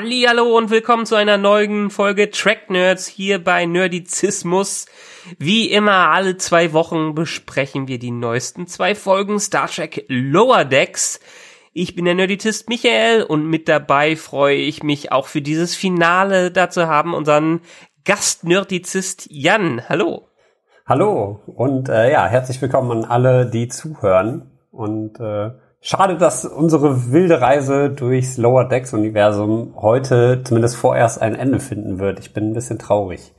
Hallo und willkommen zu einer neuen Folge Track Nerds hier bei Nerdizismus. Wie immer alle zwei Wochen besprechen wir die neuesten zwei Folgen Star Trek Lower Decks. Ich bin der Nerdizist Michael und mit dabei freue ich mich auch für dieses Finale dazu haben unseren Gast-Nerdizist Jan. Hallo. Hallo und äh, ja, herzlich willkommen an alle, die zuhören und äh, Schade, dass unsere wilde Reise durchs Lower Decks Universum heute zumindest vorerst ein Ende finden wird. Ich bin ein bisschen traurig.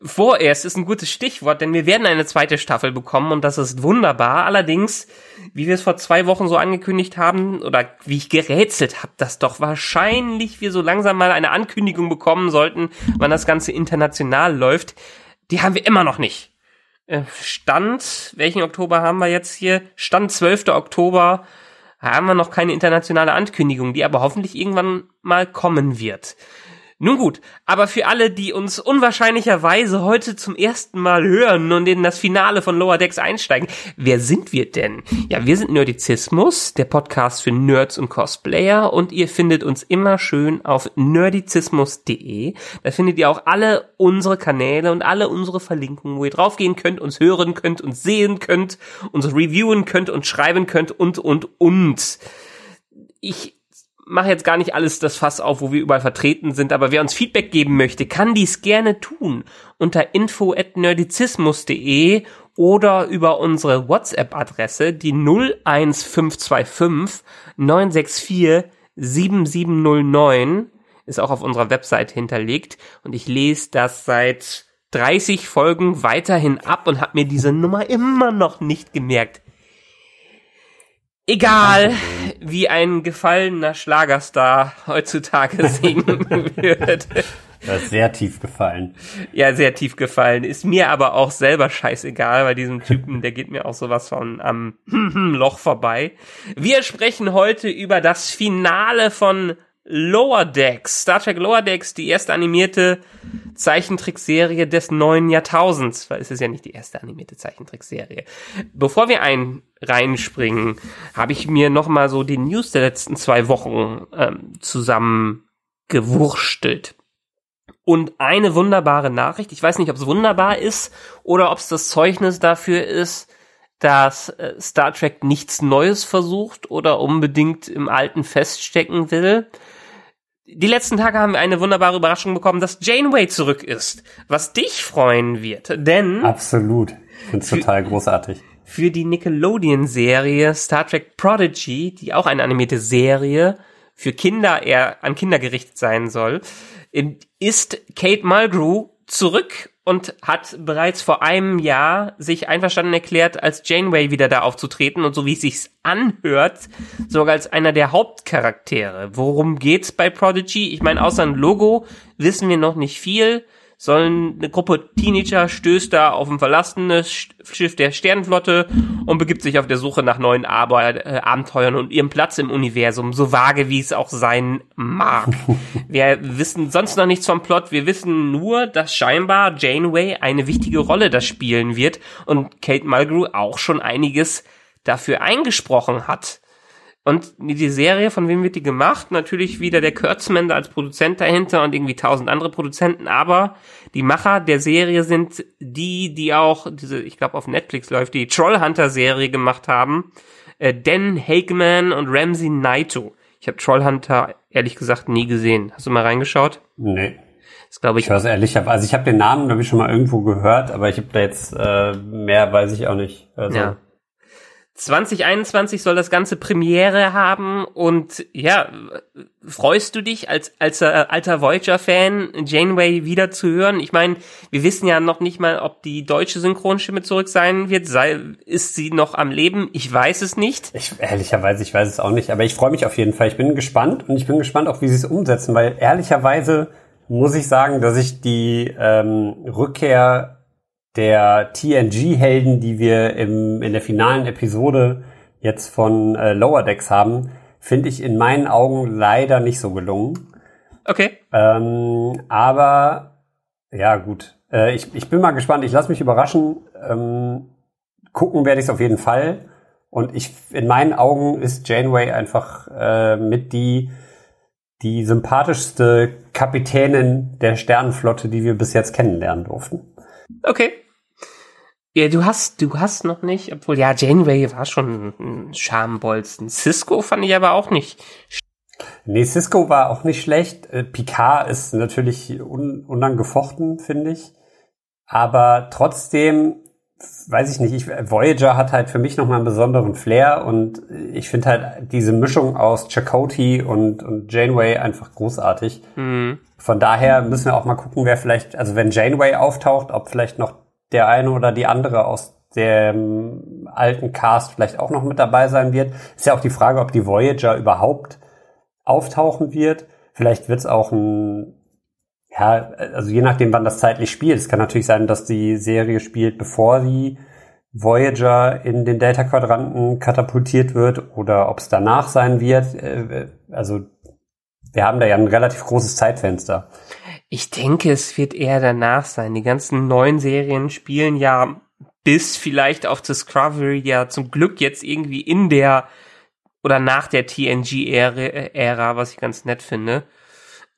Vorerst ist ein gutes Stichwort, denn wir werden eine zweite Staffel bekommen und das ist wunderbar. Allerdings, wie wir es vor zwei Wochen so angekündigt haben oder wie ich gerätselt habe, dass doch wahrscheinlich wir so langsam mal eine Ankündigung bekommen sollten, wann das Ganze international läuft, die haben wir immer noch nicht. Äh, Stand, welchen Oktober haben wir jetzt hier? Stand 12. Oktober haben wir noch keine internationale Ankündigung, die aber hoffentlich irgendwann mal kommen wird. Nun gut, aber für alle, die uns unwahrscheinlicherweise heute zum ersten Mal hören und in das Finale von Lower Decks einsteigen, wer sind wir denn? Ja, wir sind Nerdizismus, der Podcast für Nerds und Cosplayer und ihr findet uns immer schön auf nerdizismus.de. Da findet ihr auch alle unsere Kanäle und alle unsere Verlinkungen, wo ihr draufgehen könnt, uns hören könnt, uns sehen könnt, uns reviewen könnt und schreiben könnt und, und, und. Ich mache jetzt gar nicht alles das Fass auf, wo wir überall vertreten sind, aber wer uns Feedback geben möchte, kann dies gerne tun unter info@nerdizismus.de oder über unsere WhatsApp-Adresse, die 01525 964 7709 ist auch auf unserer Website hinterlegt. Und ich lese das seit 30 Folgen weiterhin ab und habe mir diese Nummer immer noch nicht gemerkt. Egal, wie ein gefallener Schlagerstar heutzutage singen wird. Das ist sehr tief gefallen. Ja, sehr tief gefallen. Ist mir aber auch selber scheißegal bei diesem Typen, der geht mir auch sowas von am Loch vorbei. Wir sprechen heute über das Finale von Lower Decks, Star Trek Lower Decks, die erste animierte Zeichentrickserie des neuen Jahrtausends, weil es ist ja nicht die erste animierte Zeichentrickserie. Bevor wir ein reinspringen, habe ich mir noch mal so die News der letzten zwei Wochen ähm, zusammengewurstelt. Und eine wunderbare Nachricht, ich weiß nicht, ob es wunderbar ist oder ob es das Zeugnis dafür ist, dass äh, Star Trek nichts Neues versucht oder unbedingt im Alten feststecken will die letzten Tage haben wir eine wunderbare Überraschung bekommen, dass Janeway zurück ist, was dich freuen wird, denn absolut, ich finde total großartig. Für die Nickelodeon-Serie Star Trek Prodigy, die auch eine animierte Serie für Kinder eher an Kinder gerichtet sein soll, ist Kate Mulgrew zurück und hat bereits vor einem Jahr sich einverstanden erklärt, als Janeway wieder da aufzutreten und so wie es sich anhört, sogar als einer der Hauptcharaktere. Worum geht's bei Prodigy? Ich meine, außer ein Logo wissen wir noch nicht viel sollen eine Gruppe Teenager stößt da auf ein verlassenes Schiff der Sternenflotte und begibt sich auf der Suche nach neuen Arbeit, äh, Abenteuern und ihrem Platz im Universum, so vage wie es auch sein mag. Wir wissen sonst noch nichts vom Plot, wir wissen nur, dass scheinbar Janeway eine wichtige Rolle da spielen wird und Kate Mulgrew auch schon einiges dafür eingesprochen hat. Und die Serie, von wem wird die gemacht? Natürlich wieder der Kurtzman als Produzent dahinter und irgendwie tausend andere Produzenten, aber die Macher der Serie sind die, die auch diese, ich glaube auf Netflix läuft, die Trollhunter-Serie gemacht haben. Äh, Dan Hageman und Ramsey Naito. Ich habe Trollhunter ehrlich gesagt nie gesehen. Hast du mal reingeschaut? Nee. Das glaube ich. Ich weiß ehrlich, also ich habe den Namen glaube ich schon mal irgendwo gehört, aber ich habe da jetzt äh, mehr weiß ich auch nicht. Also. Ja 2021 soll das ganze Premiere haben und ja, freust du dich als als äh, alter Voyager-Fan Janeway wieder zu hören? Ich meine, wir wissen ja noch nicht mal, ob die deutsche Synchronstimme zurück sein wird. Sei, ist sie noch am Leben? Ich weiß es nicht. Ich, ehrlicherweise, ich weiß es auch nicht, aber ich freue mich auf jeden Fall. Ich bin gespannt und ich bin gespannt auch, wie sie es umsetzen, weil ehrlicherweise muss ich sagen, dass ich die ähm, Rückkehr der TNG-Helden, die wir im, in der finalen Episode jetzt von äh, Lower Decks haben, finde ich in meinen Augen leider nicht so gelungen. Okay. Ähm, aber ja, gut. Äh, ich, ich bin mal gespannt. Ich lasse mich überraschen. Ähm, gucken werde ich es auf jeden Fall. Und ich, in meinen Augen ist Janeway einfach äh, mit die die sympathischste Kapitänin der Sternenflotte, die wir bis jetzt kennenlernen durften. Okay. Ja, du hast, du hast noch nicht, obwohl ja, Janeway war schon ein Schambolzen. Cisco fand ich aber auch nicht. Nee, Cisco war auch nicht schlecht. Äh, Picard ist natürlich un unangefochten, finde ich. Aber trotzdem, weiß ich nicht, ich, Voyager hat halt für mich nochmal einen besonderen Flair und ich finde halt diese Mischung aus Chakotay und, und Janeway einfach großartig. Mhm. Von daher müssen wir auch mal gucken, wer vielleicht, also wenn Janeway auftaucht, ob vielleicht noch der eine oder die andere aus dem alten Cast vielleicht auch noch mit dabei sein wird. Ist ja auch die Frage, ob die Voyager überhaupt auftauchen wird. Vielleicht wird es auch ein, ja, also je nachdem, wann das zeitlich spielt. Es kann natürlich sein, dass die Serie spielt, bevor die Voyager in den Delta-Quadranten katapultiert wird oder ob es danach sein wird. Äh, also wir haben da ja ein relativ großes Zeitfenster. Ich denke, es wird eher danach sein. Die ganzen neuen Serien spielen ja bis vielleicht auf Discovery ja zum Glück jetzt irgendwie in der oder nach der TNG-Ära, was ich ganz nett finde.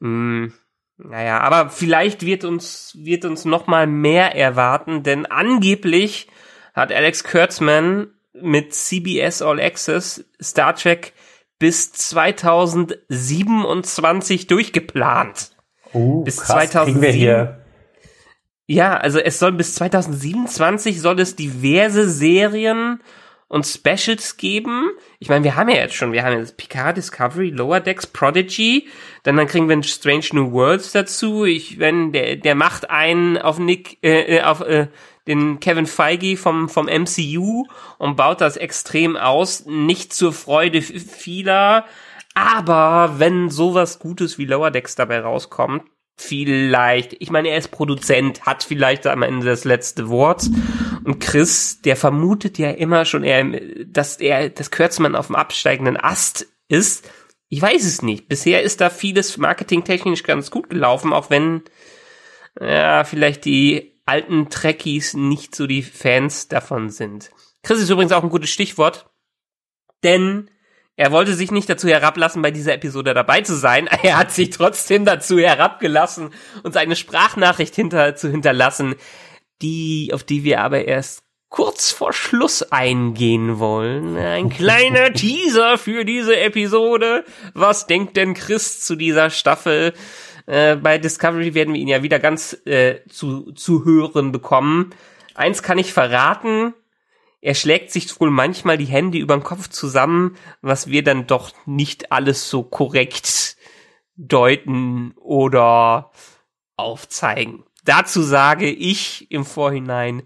Hm, naja, aber vielleicht wird uns, wird uns noch mal mehr erwarten, denn angeblich hat Alex Kurtzman mit CBS All Access Star Trek bis 2027 durchgeplant. Uh, bis krass, 2007. wir hier. Ja, also es soll bis 2027 soll es diverse Serien und Specials geben. Ich meine, wir haben ja jetzt schon, wir haben jetzt Picard, Discovery, Lower Decks, Prodigy, dann, dann kriegen wir Strange New Worlds dazu. Ich, wenn der, der macht einen auf Nick, äh, äh, auf äh, den Kevin Feige vom vom MCU und baut das extrem aus, nicht zur Freude vieler. Aber wenn sowas Gutes wie Lower Decks dabei rauskommt, vielleicht, ich meine, er ist Produzent, hat vielleicht am Ende das letzte Wort. Und Chris, der vermutet ja immer schon, er, dass er, das Kürzmann auf dem absteigenden Ast ist. Ich weiß es nicht. Bisher ist da vieles marketingtechnisch ganz gut gelaufen, auch wenn, ja, vielleicht die alten Trekkies nicht so die Fans davon sind. Chris ist übrigens auch ein gutes Stichwort, denn er wollte sich nicht dazu herablassen, bei dieser Episode dabei zu sein. Er hat sich trotzdem dazu herabgelassen, uns eine Sprachnachricht hinter, zu hinterlassen, die, auf die wir aber erst kurz vor Schluss eingehen wollen. Ein kleiner Teaser für diese Episode. Was denkt denn Chris zu dieser Staffel? Äh, bei Discovery werden wir ihn ja wieder ganz äh, zu, zu hören bekommen. Eins kann ich verraten, er schlägt sich wohl manchmal die Hände über den Kopf zusammen, was wir dann doch nicht alles so korrekt deuten oder aufzeigen. Dazu sage ich im Vorhinein,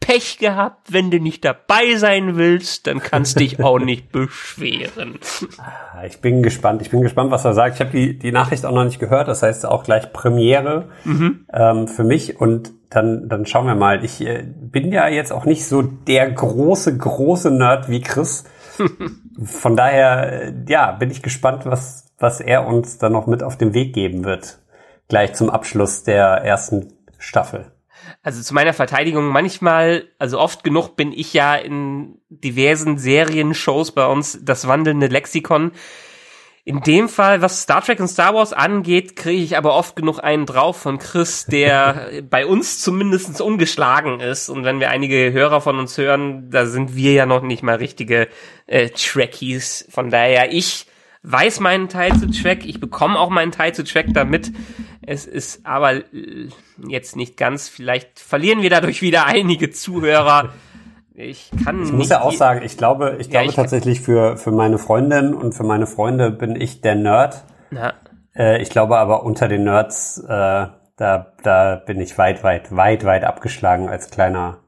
Pech gehabt, wenn du nicht dabei sein willst, dann kannst dich auch nicht beschweren. Ah, ich bin gespannt. Ich bin gespannt, was er sagt. Ich habe die, die Nachricht auch noch nicht gehört. Das heißt auch gleich Premiere mhm. ähm, für mich. Und dann, dann schauen wir mal. Ich äh, bin ja jetzt auch nicht so der große, große Nerd wie Chris. Von daher, äh, ja, bin ich gespannt, was, was er uns dann noch mit auf den Weg geben wird. Gleich zum Abschluss der ersten Staffel. Also zu meiner Verteidigung, manchmal, also oft genug bin ich ja in diversen Serien, Shows bei uns das wandelnde Lexikon. In dem Fall, was Star Trek und Star Wars angeht, kriege ich aber oft genug einen drauf von Chris, der bei uns zumindest ungeschlagen ist. Und wenn wir einige Hörer von uns hören, da sind wir ja noch nicht mal richtige äh, Trekkies. Von daher, ich weiß meinen Teil zu Track, ich bekomme auch meinen Teil zu Track damit. Es ist aber äh, jetzt nicht ganz, vielleicht verlieren wir dadurch wieder einige Zuhörer. Ich kann Ich muss ja auch sagen, ich glaube, ich Ja, glaube ich- tatsächlich für, für meine Freundin und für meine Freunde bin ich der Nerd. Na, Äh, ich glaube aber unter den Nerds, äh, da, da bin ich weit, weit, weit, weit abgeschlagen als kleiner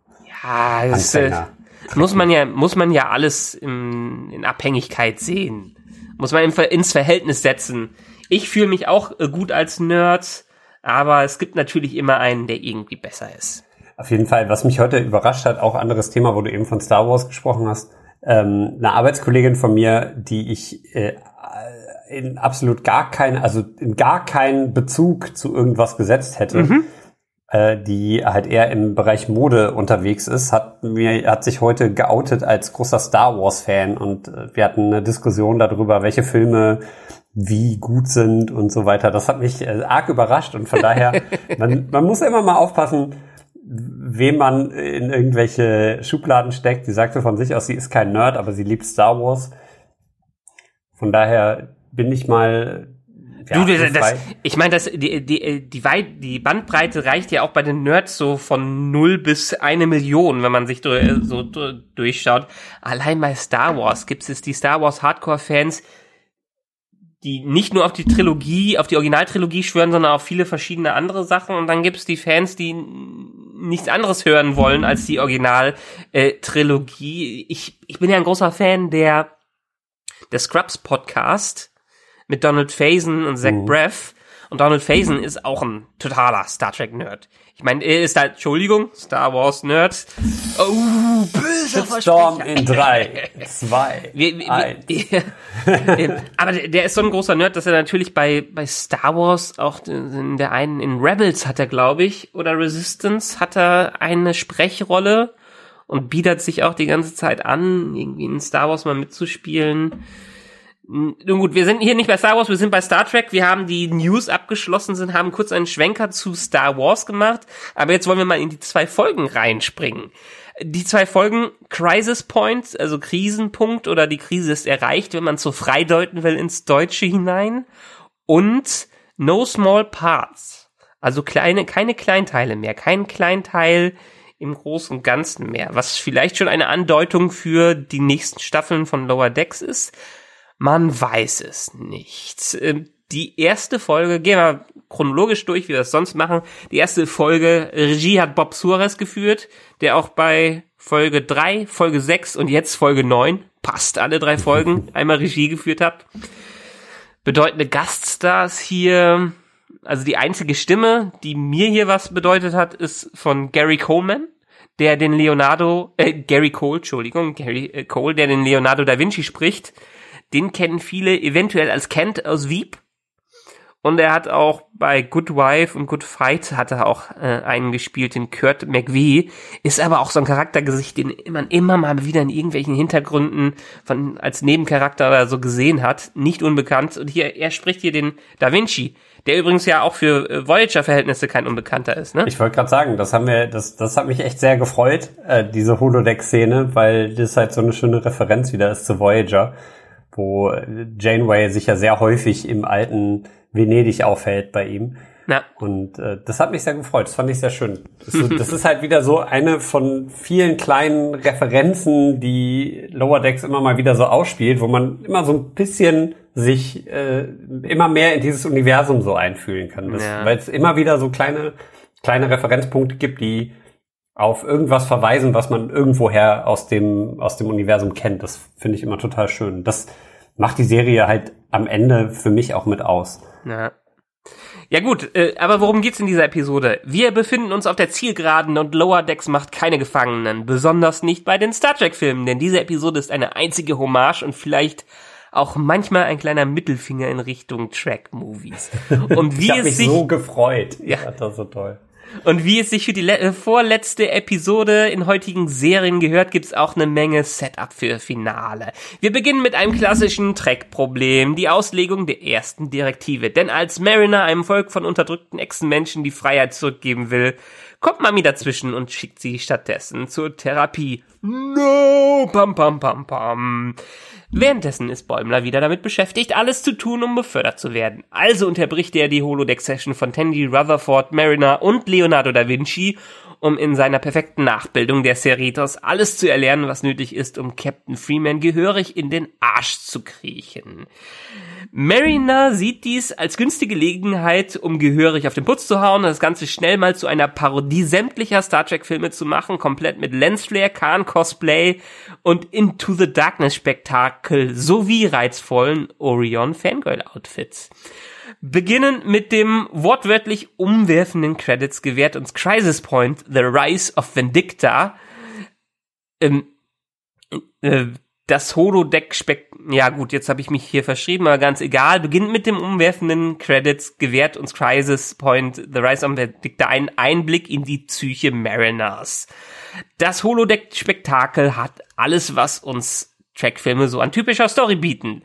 ja, das Anfänger. muss man ja, muss man ja alles in, in Abhängigkeit sehen. Muss man ins Verhältnis setzen. Ich fühle mich auch äh, gut als Nerd, aber es gibt natürlich immer einen, der irgendwie besser ist. Auf jeden Fall, was mich heute überrascht hat, auch anderes Thema, wo du eben von Star Wars gesprochen hast. Ähm, eine Arbeitskollegin von mir, die ich äh, in absolut gar keinen, also in gar keinen Bezug zu irgendwas gesetzt hätte, äh, die halt eher im Bereich Mode unterwegs ist, hat mir, hat sich heute geoutet als großer Star Wars Fan und äh, wir hatten eine Diskussion darüber, welche Filme wie gut sind und so weiter. Das hat mich äh, arg überrascht und von daher, man, man muss immer mal aufpassen, wem man in irgendwelche Schubladen steckt. Sie sagte von sich aus, sie ist kein Nerd, aber sie liebt Star Wars. Von daher bin ich mal. Ja, du, das, ich meine, das die die die Weit, die Bandbreite reicht ja auch bei den Nerds so von null bis eine Million, wenn man sich durch, so du- durchschaut. Allein bei Star Wars gibt es die Star Wars Hardcore Fans, die nicht nur auf die Trilogie, auf die Originaltrilogie schwören, sondern auf viele verschiedene andere Sachen. Und dann gibt es die Fans, die nichts anderes hören wollen als die Original-Trilogie. ich, ich bin ja ein großer Fan der, der Scrubs Podcast mit Donald Faison und Zach Braff. Und Donald Faison ist auch ein totaler Star Trek Nerd. Ich meine, er ist halt, Entschuldigung, Star Wars Nerd. Oh, böser Storm in drei, zwei, Wir, wir, eins. wir, aber der, der ist so ein großer Nerd, dass er natürlich bei, bei Star Wars auch in der einen, in Rebels hat er, glaube ich, oder Resistance hat er eine Sprechrolle und bietet sich auch die ganze Zeit an, irgendwie in Star Wars mal mitzuspielen. Nun gut, wir sind hier nicht bei Star Wars, wir sind bei Star Trek. Wir haben die News abgeschlossen, sind, haben kurz einen Schwenker zu Star Wars gemacht. Aber jetzt wollen wir mal in die zwei Folgen reinspringen. Die zwei Folgen Crisis Point, also Krisenpunkt oder die Krise ist erreicht, wenn man es so freideuten will ins Deutsche hinein. Und No Small Parts. Also kleine, keine Kleinteile mehr, kein Kleinteil im Großen und Ganzen mehr, was vielleicht schon eine Andeutung für die nächsten Staffeln von Lower Decks ist. Man weiß es nicht. Ähm, Die erste Folge, gehen wir chronologisch durch, wie wir das sonst machen. Die erste Folge, Regie hat Bob Suarez geführt, der auch bei Folge 3, Folge 6 und jetzt Folge 9, passt alle drei Folgen, einmal Regie geführt hat. Bedeutende Gaststars hier, also die einzige Stimme, die mir hier was bedeutet hat, ist von Gary Coleman, der den Leonardo, äh, Gary Cole, Entschuldigung, Gary äh, Cole, der den Leonardo da Vinci spricht. Den kennen viele eventuell als Kent aus Veep. Und er hat auch bei Good Wife und Good Fight hat er auch äh, einen gespielt, den Kurt McVie. Ist aber auch so ein Charaktergesicht, den man immer mal wieder in irgendwelchen Hintergründen von als Nebencharakter oder so gesehen hat. Nicht unbekannt. Und hier, er spricht hier den Da Vinci, der übrigens ja auch für äh, Voyager-Verhältnisse kein Unbekannter ist, ne? Ich wollte gerade sagen, das haben wir, das, das hat mich echt sehr gefreut, äh, diese Holodeck-Szene, weil das halt so eine schöne Referenz wieder ist zu Voyager, wo Janeway sich ja sehr häufig im alten Venedig aufhält bei ihm. Na, Und äh, das hat mich sehr gefreut. Das fand ich sehr schön. Das, ist- das ist halt wieder so eine von vielen kleinen Referenzen, die Lower Decks immer mal wieder so ausspielt, wo man immer so ein bisschen sich äh, immer mehr in dieses Universum so einfühlen kann. Ja. Weil es immer wieder so kleine, kleine Referenzpunkte gibt, die auf irgendwas verweisen, was man irgendwoher aus dem, aus dem Universum kennt. Das finde ich immer total schön. Das macht die Serie halt am Ende für mich auch mit aus. na. Ja gut, äh, aber worum geht's in dieser Episode? Wir befinden uns auf der Zielgeraden und Lower Decks macht keine Gefangenen, besonders nicht bei den Star Trek Filmen, denn diese Episode ist eine einzige Hommage und vielleicht auch manchmal ein kleiner Mittelfinger in Richtung Track Movies. Und Ich wie habe mich es sich so gefreut. Ja. Ja. Das ist so toll. Und wie es sich für die äh, vorletzte Episode in heutigen Serien gehört, gibt's auch eine Menge Setup für Finale. Wir beginnen mit einem klassischen Track-Problem, die Auslegung der ersten Direktive. Denn als Mariner einem Volk von unterdrückten Echsenmenschen die Freiheit zurückgeben will, kommt Mami dazwischen und schickt sie stattdessen zur Therapie. No, pam, pam, pam, pam. Währenddessen ist Bäumler wieder damit beschäftigt, alles zu tun, um befördert zu werden. Also unterbricht er die Holodeck-Session von Tandy Rutherford, Mariner und Leonardo da Vinci um in seiner perfekten Nachbildung der Cerritos alles zu erlernen, was nötig ist, um Captain Freeman gehörig in den Arsch zu kriechen. Mariner sieht dies als günstige Gelegenheit, um gehörig auf den Putz zu hauen und das Ganze schnell mal zu einer Parodie sämtlicher Star Trek Filme zu machen, komplett mit Lensflare, Khan Cosplay und Into the Darkness Spektakel sowie reizvollen Orion Fangirl Outfits. Beginnen mit dem wortwörtlich umwerfenden Credits gewährt uns Crisis Point, The Rise of Vindicta. Ähm, äh, das Holodeck Spek ja gut, jetzt habe ich mich hier verschrieben, aber ganz egal. Beginnt mit dem umwerfenden Credits, gewährt uns Crisis Point, The Rise of Vindicta einen Einblick in die Psyche Mariners. Das Holodeck-Spektakel hat alles, was uns Trackfilme so an typischer Story bieten.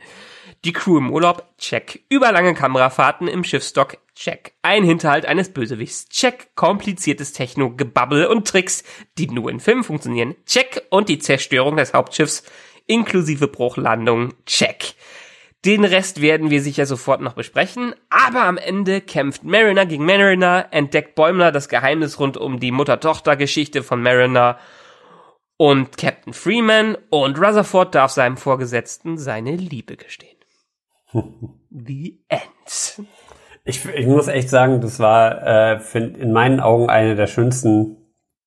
Die Crew im Urlaub, check. Überlange Kamerafahrten im Schiffsdock, check. Ein Hinterhalt eines Bösewichts, check. Kompliziertes Techno-Gebabbel und Tricks, die nur in Filmen funktionieren, check. Und die Zerstörung des Hauptschiffs, inklusive Bruchlandung, check. Den Rest werden wir sicher sofort noch besprechen, aber am Ende kämpft Mariner gegen Mariner, entdeckt Bäumler das Geheimnis rund um die Mutter-Tochter-Geschichte von Mariner und Captain Freeman und Rutherford darf seinem Vorgesetzten seine Liebe gestehen. The End. Ich, ich muss echt sagen, das war äh, find, in meinen Augen eine der schönsten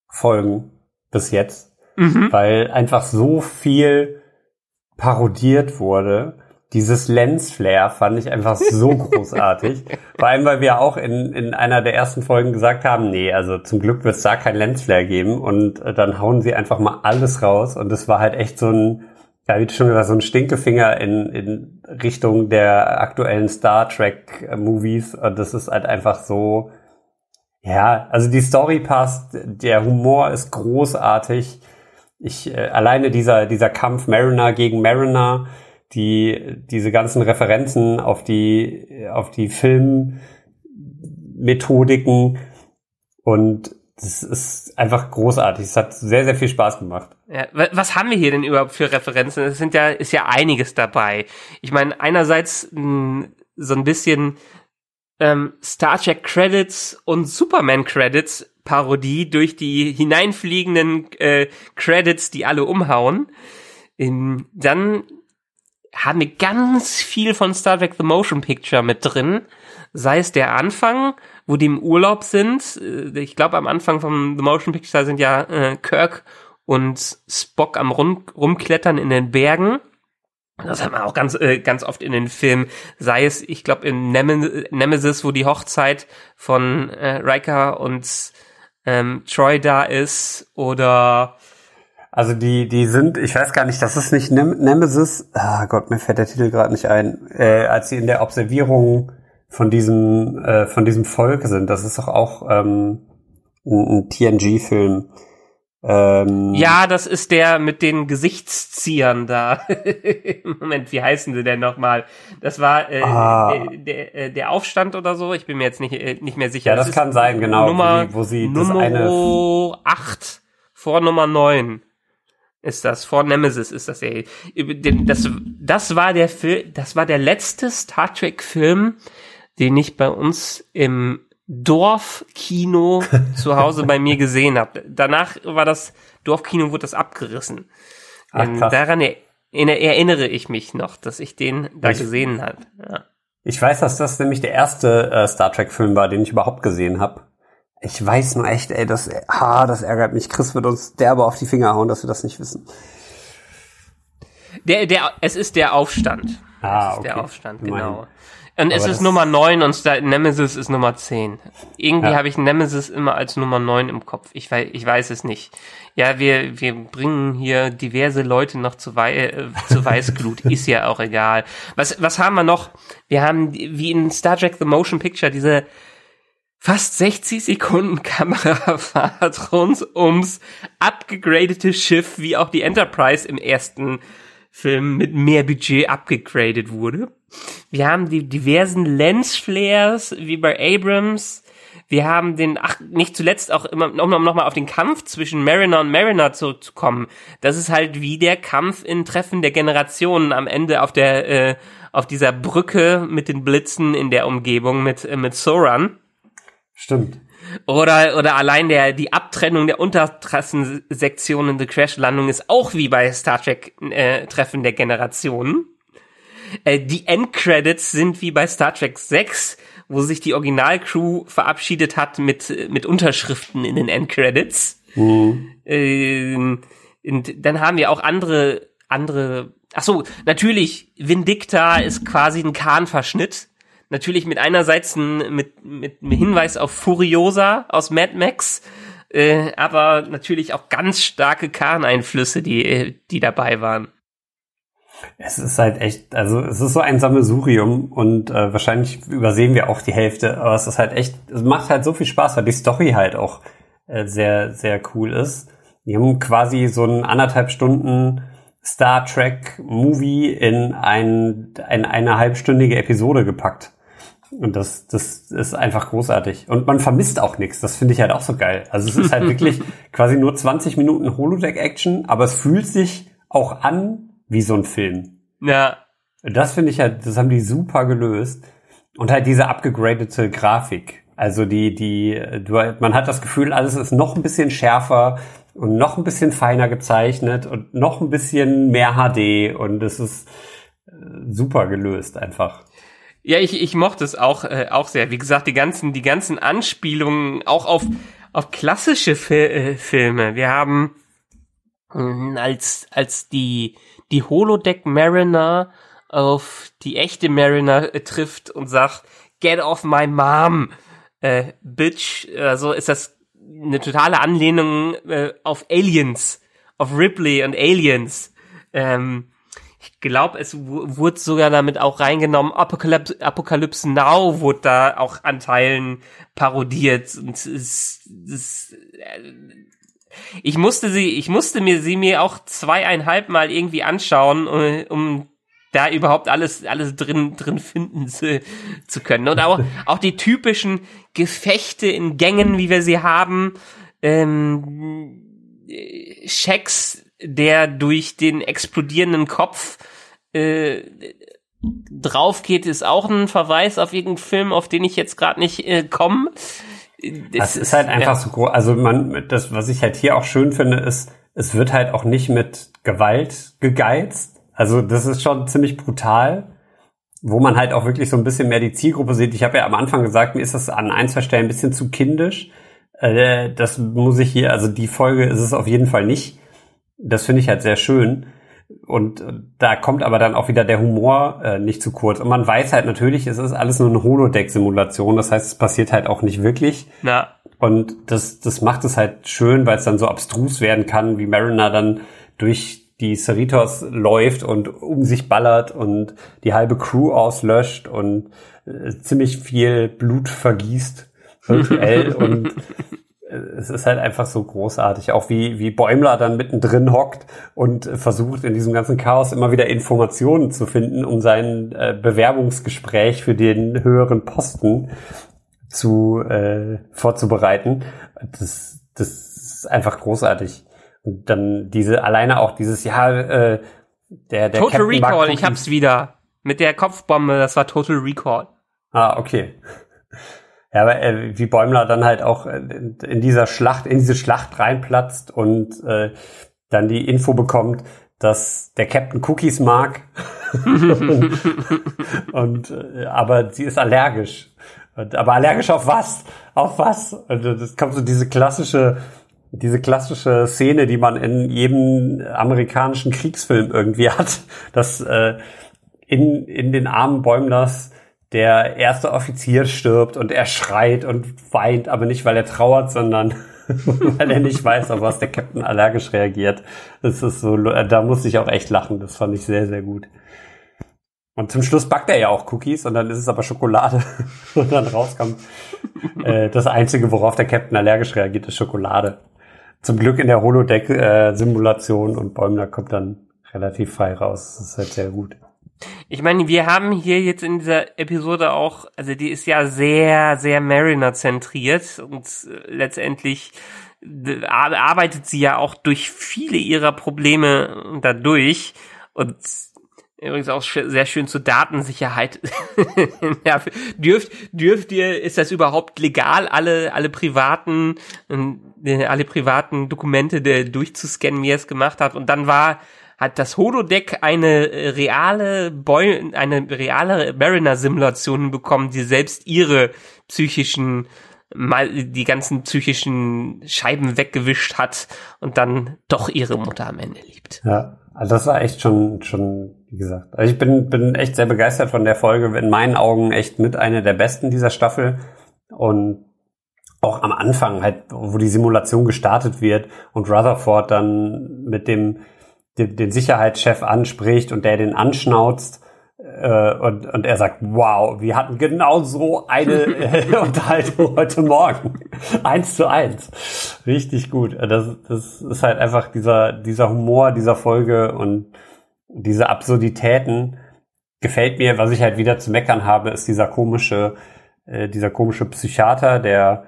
Folgen bis jetzt, mhm. weil einfach so viel parodiert wurde. Dieses Lensflare fand ich einfach so großartig. Vor allem, weil wir auch in, in einer der ersten Folgen gesagt haben, nee, also zum Glück wird es da kein Lensflare geben und äh, dann hauen sie einfach mal alles raus und das war halt echt so ein ja, wie du schon gesagt, so ein Stinkefinger in, in Richtung der aktuellen Star Trek Movies. Und das ist halt einfach so, ja, also die Story passt, der Humor ist großartig. Ich, äh, alleine dieser, dieser Kampf Mariner gegen Mariner, die, diese ganzen Referenzen auf die, auf die Filmmethodiken und das ist einfach großartig. Es hat sehr, sehr viel Spaß gemacht. Ja, was haben wir hier denn überhaupt für Referenzen? Es sind ja, ist ja einiges dabei. Ich meine, einerseits mh, hm, so ein bisschen ähm, Star Trek Credits und Superman Credits Parodie durch die hineinfliegenden äh, Credits, die alle umhauen. Ähm, dann haben wir ganz viel von Star Trek The Motion Picture mit drin. Sei es der Anfang, wo die im Urlaub sind. Äh, ich glaube, am Anfang vom The Motion Picture sind ja äh, Kirk und Spock am rum, rumklettern in den Bergen. Das hat man auch ganz, äh, ganz oft in den Filmen. Sei es, ich glaube, in Nemesis, wo die Hochzeit von äh, Riker und ähm, Troy da ist, oder also die, die sind, ich weiß gar nicht, das ist nicht Nem Nemesis, ah Gott, mir fällt der Titel gerade nicht ein, äh, als sie in der Observierung von diesem, äh, von diesem Volk sind. Das ist doch auch ähm, ein, ein TNG-Film. Ähm, ja, das ist der mit den Gesichtsziehern da. Moment, wie heißen sie denn nochmal? Das war äh, ah. der, der, äh, der Aufstand oder so. Ich bin mir jetzt nicht, äh, nicht mehr sicher. Ja, das, das kann sein, genau. Nummer, wo sie, wo sie Nummer eine 8 vor Nummer 9 ist das. Vor Nemesis ist das ja. Das, das war der Film, das war der letzte Star Trek Film, den ich bei uns im Dorfkino zu Hause bei mir gesehen habe. Danach war das Dorfkino, wurde das abgerissen. Ach, daran er, erinnere ich mich noch, dass ich den da ich, gesehen habe. Ja. Ich weiß, dass das nämlich der erste äh, Star Trek-Film war, den ich überhaupt gesehen habe. Ich weiß nur echt, ey, das, ah, das ärgert mich. Chris wird uns derbe auf die Finger hauen, dass wir das nicht wissen. Der, der, es ist der Aufstand. Ah, okay. der Aufstand, genau. Mein. Und es ist Nummer 9 und Star Nemesis ist Nummer 10. Irgendwie ja. habe ich Nemesis immer als Nummer 9 im Kopf. Ich weiß, ich weiß es nicht. Ja, wir, wir bringen hier diverse Leute noch zu, Wei äh, zu Weißglut. ist ja auch egal. Was, was haben wir noch? Wir haben, wie in Star Trek The Motion Picture, diese fast 60 Sekunden Kamerafahrt rund ums abgegradete Schiff, wie auch die Enterprise im ersten Film mit mehr Budget abgegradet wurde. Wir haben die diversen Lensflares, wie bei Abrams. Wir haben den, ach, nicht zuletzt auch immer, um nochmal auf den Kampf zwischen Mariner und Mariner zurückzukommen. Das ist halt wie der Kampf in Treffen der Generationen am Ende auf der, äh, auf dieser Brücke mit den Blitzen in der Umgebung mit, äh, mit Soran. Stimmt. Oder, oder allein der, die Abtrennung der Untertrassensektionen der Crashlandung ist auch wie bei Star Trek äh, Treffen der Generationen. Äh, die Endcredits sind wie bei Star Trek 6, wo sich die Originalcrew verabschiedet hat mit, mit Unterschriften in den Endcredits. Mhm. Äh, und dann haben wir auch andere, andere, ach so, natürlich, Vindicta ist quasi ein Khan-Verschnitt. Natürlich mit einerseits ein, mit, mit einem Hinweis auf Furiosa aus Mad Max, äh, aber natürlich auch ganz starke Khan-Einflüsse, die, die dabei waren. Es ist halt echt, also es ist so ein Sammelsurium und äh, wahrscheinlich übersehen wir auch die Hälfte, aber es ist halt echt, es macht halt so viel Spaß, weil die Story halt auch äh, sehr, sehr cool ist. Die haben quasi so ein anderthalb Stunden Star Trek Movie in ein, in eine halbstündige Episode gepackt. Und das, das ist einfach großartig. Und man vermisst auch nichts. Das finde ich halt auch so geil. Also es ist halt wirklich quasi nur 20 Minuten Holodeck-Action, aber es fühlt sich auch an wie so ein Film. Ja. Das finde ich halt, das haben die super gelöst. Und halt diese abgegradete Grafik. Also die, die, du, man hat das Gefühl, alles ist noch ein bisschen schärfer und noch ein bisschen feiner gezeichnet und noch ein bisschen mehr HD und es ist äh, super gelöst einfach. Ja, ich, ich mochte es auch, äh, auch sehr. Wie gesagt, die ganzen, die ganzen Anspielungen auch auf, auf klassische Fi äh, Filme. Wir haben äh, als, als die, die Holodeck Mariner auf die echte Mariner äh, trifft und sagt, get off my mom, äh, bitch, also ist das eine totale Anlehnung äh, auf Aliens, auf Ripley und Aliens. Ähm, ich glaube, es wurde sogar damit auch reingenommen, Apocalypse, Apocalypse Now wurde da auch an Teilen parodiert und es, es, äh, ich musste sie, ich musste mir sie mir auch zweieinhalb Mal irgendwie anschauen, um, um da überhaupt alles, alles drin, drin finden zu, zu können. Und auch, auch die typischen Gefechte in Gängen, wie wir sie haben, ähm, Schecks, der durch den explodierenden Kopf äh, drauf geht, ist auch ein Verweis auf irgendeinen Film, auf den ich jetzt gerade nicht äh, komme. Das ist halt einfach ja. so groß. Also man, das, was ich halt hier auch schön finde, ist, es wird halt auch nicht mit Gewalt gegeizt. Also das ist schon ziemlich brutal, wo man halt auch wirklich so ein bisschen mehr die Zielgruppe sieht. Ich habe ja am Anfang gesagt, mir ist das an ein, zwei Stellen ein bisschen zu kindisch. Äh, das muss ich hier, also die Folge ist es auf jeden Fall nicht. Das finde ich halt sehr schön. Und da kommt aber dann auch wieder der Humor äh, nicht zu kurz. Und man weiß halt natürlich, es ist alles nur eine Holodeck-Simulation. Das heißt, es passiert halt auch nicht wirklich. Ja. Und das, das macht es halt schön, weil es dann so abstrus werden kann, wie Mariner dann durch die Cerritos läuft und um sich ballert und die halbe Crew auslöscht und äh, ziemlich viel Blut vergießt virtuell und es ist halt einfach so großartig, auch wie, wie Bäumler dann mittendrin hockt und versucht in diesem ganzen Chaos immer wieder Informationen zu finden, um sein äh, Bewerbungsgespräch für den höheren Posten zu äh, vorzubereiten. Das, das ist einfach großartig. Und dann diese, alleine auch dieses, ja, äh, der, der Total Captain Recall, ich hab's wieder. Mit der Kopfbombe, das war Total Recall. Ah, okay. Ja, aber äh, wie Bäumler dann halt auch in, in, dieser Schlacht, in diese Schlacht reinplatzt und äh, dann die Info bekommt, dass der Captain Cookies mag. und, und äh, aber sie ist allergisch. Und, aber allergisch auf was? Auf was? Und das kommt so diese klassische, diese klassische Szene, die man in jedem amerikanischen Kriegsfilm irgendwie hat, dass äh, in, in den armen Bäumlers der erste Offizier stirbt und er schreit und weint, aber nicht, weil er trauert, sondern weil er nicht weiß, auf was der Captain allergisch reagiert. Das ist so, da muss ich auch echt lachen. Das fand ich sehr, sehr gut. Und zum Schluss backt er ja auch Cookies und dann ist es aber Schokolade. und dann rauskommt, äh, das Einzige, worauf der Captain allergisch reagiert, ist Schokolade. Zum Glück in der Holodeck-Simulation äh, und Bäumler kommt dann relativ frei raus. Das ist halt sehr gut. Ich meine, wir haben hier jetzt in dieser Episode auch, also die ist ja sehr, sehr Mariner zentriert und äh, letztendlich arbeitet sie ja auch durch viele ihrer Probleme dadurch und Übrigens auch sehr schön zur Datensicherheit. ja, dürft, dürft ihr, ist das überhaupt legal, alle, alle privaten, äh, alle privaten Dokumente durchzuscannen, wie er es gemacht hat? Und dann war, hat das Holodeck eine reale Boy, eine reale Mariner-Simulation bekommen, die selbst ihre psychischen mal die ganzen psychischen Scheiben weggewischt hat und dann doch ihre Mutter am Ende liebt. Ja, also das war echt schon, schon, wie gesagt. Also ich bin, bin echt sehr begeistert von der Folge. In meinen Augen echt mit einer der besten dieser Staffel. Und auch am Anfang halt, wo die Simulation gestartet wird und Rutherford dann mit dem, den, den Sicherheitschef anspricht und der den anschnauzt äh, und, und er sagt, wow, wir hatten genau so eine äh, Unterhaltung heute Morgen. eins zu eins. Richtig gut. Das, das ist halt einfach dieser, dieser Humor dieser Folge und diese Absurditäten gefällt mir. Was ich halt wieder zu meckern habe, ist dieser komische, äh, dieser komische Psychiater, der,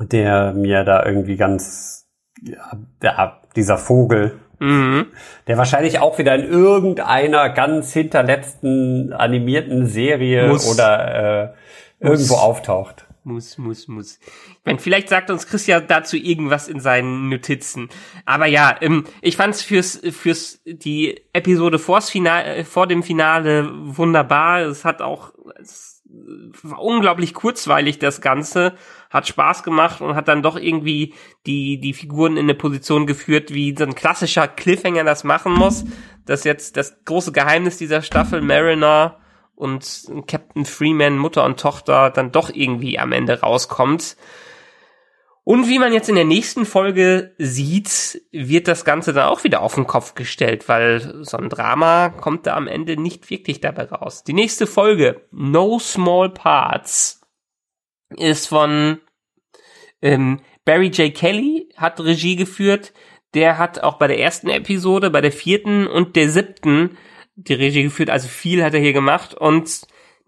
der mir da irgendwie ganz, ja, ja dieser Vogel, Mhm. Der wahrscheinlich auch wieder in irgendeiner ganz hinterletzten animierten Serie muss. oder äh, irgendwo muss. auftaucht. Muss, muss, muss. Ich meine, vielleicht sagt uns Christian dazu irgendwas in seinen Notizen. Aber ja, ähm, ich fand's fürs, fürs die Episode vors Finale, vor dem Finale wunderbar. Es hat auch, es war unglaublich kurzweilig, das Ganze hat Spaß gemacht und hat dann doch irgendwie die, die Figuren in eine Position geführt, wie so ein klassischer Cliffhanger das machen muss. Das jetzt das große Geheimnis dieser Staffel, Mariner und Captain Freeman, Mutter und Tochter, dann doch irgendwie am Ende rauskommt. Und wie man jetzt in der nächsten Folge sieht, wird das Ganze dann auch wieder auf den Kopf gestellt, weil so ein Drama kommt da am Ende nicht wirklich dabei raus. Die nächste Folge, No Small Parts, ist von ähm, Barry J. Kelly, hat Regie geführt. Der hat auch bei der ersten Episode, bei der vierten und der siebten die Regie geführt. Also viel hat er hier gemacht. Und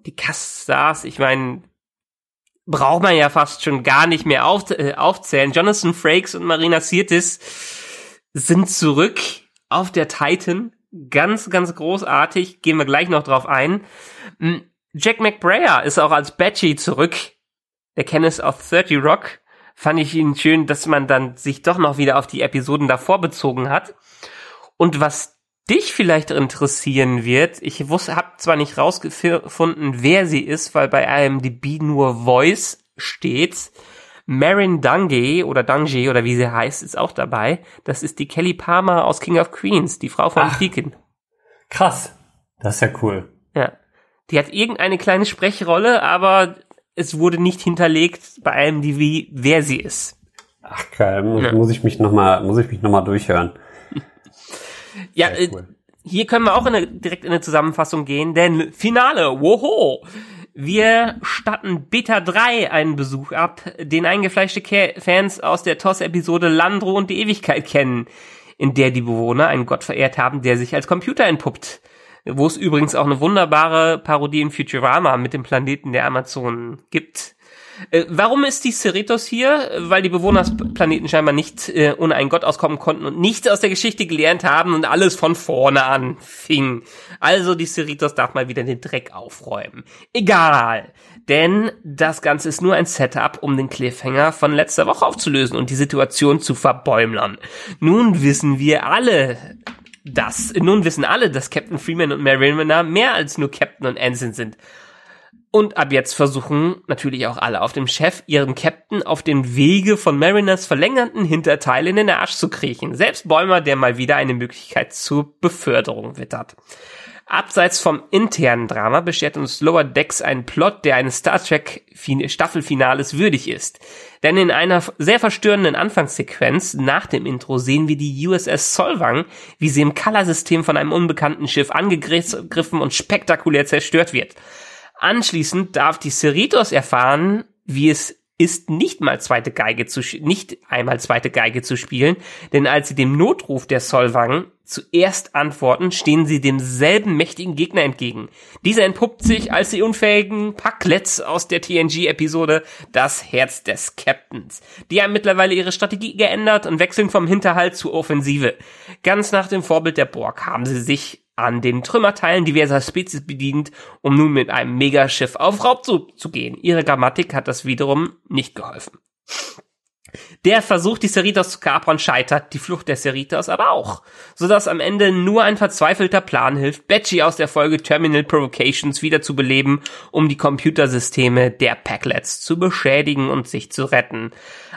die Cast-Stars, ich meine, braucht man ja fast schon gar nicht mehr auf, äh, aufzählen. Jonathan Frakes und Marina Sirtis sind zurück auf der Titan. Ganz, ganz großartig. Gehen wir gleich noch drauf ein. Hm, Jack McBrayer ist auch als Batchy zurück der Kenneth of 30 Rock, fand ich ihn schön, dass man dann sich doch noch wieder auf die Episoden davor bezogen hat. Und was dich vielleicht interessieren wird, ich wusste, hab zwar nicht rausgefunden, wer sie ist, weil bei IMDb nur Voice steht. Marin Dungy oder Dungy oder wie sie heißt, ist auch dabei. Das ist die Kelly Palmer aus King of Queens, die Frau von Deacon. Krass. Das ist ja cool. Ja. Die hat irgendeine kleine Sprechrolle, aber es wurde nicht hinterlegt bei IMDb, wer sie ist. Ach geil, ja. muss ich mich noch mal, muss ich mich noch mal durchhören. ja, äh, cool. hier können wir auch in eine, direkt in eine Zusammenfassung gehen, denn Finale, woho! Wir statten Beta 3 einen Besuch ab, den eingefleischte Fans aus der TOS-Episode Landro und die Ewigkeit kennen, in der die Bewohner einen Gott verehrt haben, der sich als Computer entpuppt wo es übrigens auch eine wunderbare Parodie in Futurama mit dem Planeten der Amazonen gibt. Äh, warum ist die Cerritos hier? Weil die Bewohner des Planeten scheinbar nicht äh, ohne einen Gott auskommen konnten und nichts aus der Geschichte gelernt haben und alles von vorne anfing. Also die Cerritos darf mal wieder den Dreck aufräumen. Egal. Denn das Ganze ist nur ein Setup, um den Cliffhanger von letzter Woche aufzulösen und die Situation zu verbäumlern. Nun wissen wir alle, das. Nun wissen alle, dass Captain Freeman und Mariner mehr als nur Captain und Ensign sind. Und ab jetzt versuchen natürlich auch alle auf dem Chef ihren Captain auf dem Wege von Mariners verlängerten Hinterteil in den Arsch zu kriechen. Selbst Bäumer, der mal wieder eine Möglichkeit zur Beförderung wittert. Abseits vom internen Drama beschert uns Lower Decks einen Plot, der eines Star Trek Staffelfinales würdig ist. Denn in einer sehr verstörenden Anfangssequenz nach dem Intro sehen wir die USS Solvang, wie sie im Color-System von einem unbekannten Schiff angegriffen und spektakulär zerstört wird. Anschließend darf die Cerritos erfahren, wie es ist nicht mal zweite Geige zu nicht einmal zweite Geige zu spielen, denn als sie dem Notruf der Solvang zuerst antworten, stehen sie demselben mächtigen Gegner entgegen. Dieser entpuppt sich als die unfähigen Packlets aus der TNG-Episode Das Herz des Captains. Die haben mittlerweile ihre Strategie geändert und wechseln vom Hinterhalt zur Offensive. Ganz nach dem Vorbild der Borg haben sie sich an den Trümmerteilen diverser Spezies bedient, um nun mit einem Megaschiff auf Raubzug zu gehen. Ihre Grammatik hat das wiederum nicht geholfen. Der Versuch, die Cerritos zu kapern, scheitert, die Flucht der Cerritos aber auch, sodass am Ende nur ein verzweifelter Plan hilft, Betchy aus der Folge Terminal Provocations wieder zu beleben, um die Computersysteme der Packlets zu beschädigen und sich zu retten.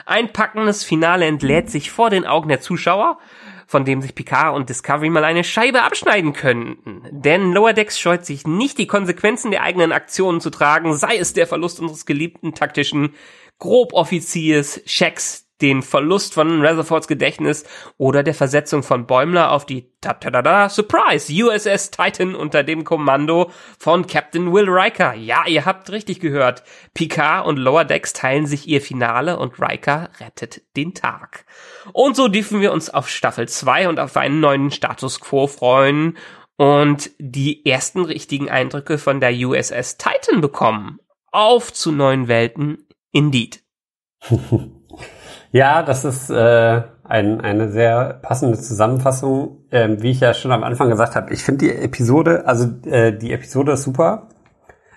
Ein packendes Finale entlädt sich vor den Augen der Zuschauer, von dem sich Picard und Discovery mal eine Scheibe abschneiden könnten. Denn Lower Decks scheut sich nicht, die Konsequenzen der eigenen Aktionen zu tragen, sei es der Verlust unseres geliebten taktischen Groboffiziers, Shacks, den Verlust von Rutherfords Gedächtnis oder der Versetzung von Bäumler auf die ta -ta -da -da Surprise USS Titan unter dem Kommando von Captain Will Riker. Ja, ihr habt richtig gehört. Picard und Lower Decks teilen sich ihr Finale und Riker rettet den Tag. Und so dürfen wir uns auf Staffel 2 und auf einen neuen Status Quo freuen und die ersten richtigen Eindrücke von der USS Titan bekommen. Auf zu neuen Welten, indeed. Ja, das ist äh, ein, eine sehr passende Zusammenfassung. Ähm, wie ich ja schon am Anfang gesagt habe, ich finde die Episode, also äh, die Episode ist super.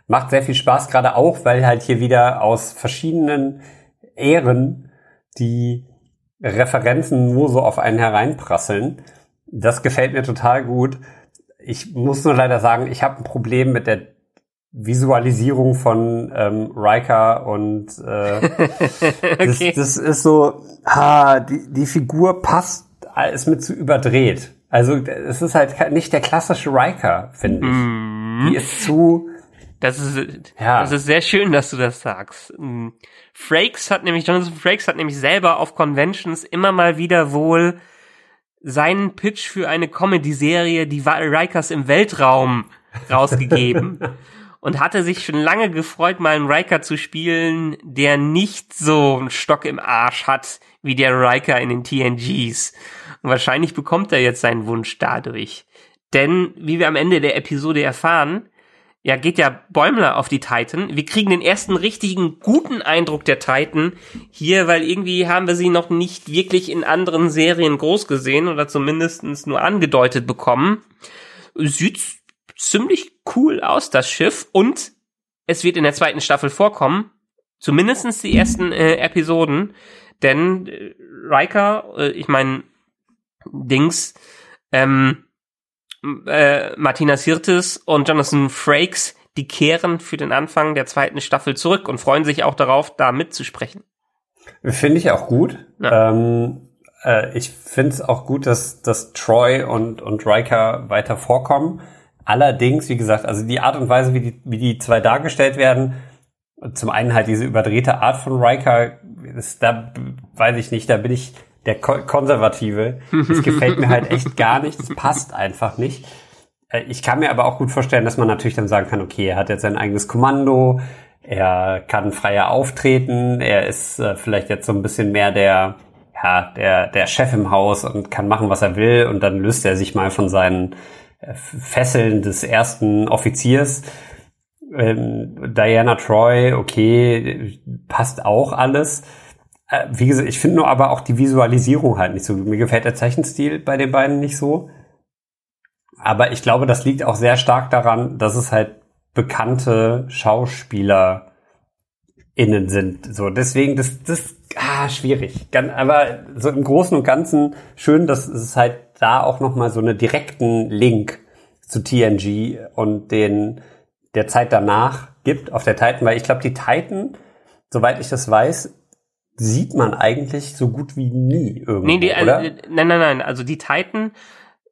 Macht sehr viel Spaß, gerade auch, weil halt hier wieder aus verschiedenen Ehren die Referenzen nur so auf einen hereinprasseln. Das gefällt mir total gut. Ich muss nur leider sagen, ich habe ein Problem mit der Visualisierung von ähm, Riker und äh, okay. das, das ist so, ha, die, die Figur passt, ist mir zu überdreht. Also es ist halt nicht der klassische Riker, finde ich. Mm. Die ist zu. Das ist, ja. das ist sehr schön, dass du das sagst. Mm. Frakes hat nämlich, Jonathan Frakes hat nämlich selber auf Conventions immer mal wieder wohl seinen Pitch für eine Comedy-Serie, die Rikers im Weltraum rausgegeben. Und hatte sich schon lange gefreut, mal einen Riker zu spielen, der nicht so einen Stock im Arsch hat wie der Riker in den TNGs. Und wahrscheinlich bekommt er jetzt seinen Wunsch dadurch. Denn, wie wir am Ende der Episode erfahren, ja, geht ja Bäumler auf die Titan. Wir kriegen den ersten richtigen guten Eindruck der Titan hier, weil irgendwie haben wir sie noch nicht wirklich in anderen Serien groß gesehen oder zumindestens nur angedeutet bekommen. Sieht ziemlich cool aus, das Schiff. Und es wird in der zweiten Staffel vorkommen. Zumindestens die ersten äh, Episoden. Denn äh, Riker, äh, ich meine, Dings, ähm, äh, Martina Sirtis und Jonathan Frakes, die kehren für den Anfang der zweiten Staffel zurück und freuen sich auch darauf, da mitzusprechen. Finde ich auch gut. Ja. Ähm, äh, ich finde es auch gut, dass, dass Troy und, und Riker weiter vorkommen. Allerdings, wie gesagt, also die Art und Weise, wie die, wie die zwei dargestellt werden, zum einen halt diese überdrehte Art von Riker, ist, da weiß ich nicht, da bin ich der Ko Konservative. Das gefällt mir halt echt gar nicht, das passt einfach nicht. Äh, ich kann mir aber auch gut vorstellen, dass man natürlich dann sagen kann, okay, er hat jetzt sein eigenes Kommando, er kann freier auftreten, er ist äh, vielleicht jetzt so ein bisschen mehr der, ja, der, der Chef im Haus und kann machen, was er will und dann löst er sich mal von seinen Fesseln des ersten Offiziers. Ähm, Diana Troy, okay, passt auch alles. Äh, wie gesagt, ich finde nur aber auch die Visualisierung halt nicht so. Mir gefällt der Zeichenstil bei den beiden nicht so. Aber ich glaube, das liegt auch sehr stark daran, dass es halt bekannte Schauspieler innen sind. So, deswegen, das, das, ah, schwierig. Aber so im Großen und Ganzen schön, dass es halt da auch nochmal so einen direkten Link zu TNG und den, der Zeit danach gibt auf der Titan, weil ich glaube, die Titan, soweit ich das weiß, sieht man eigentlich so gut wie nie irgendwo, nee, die, oder? Äh, nein, nein, nein, also die Titan,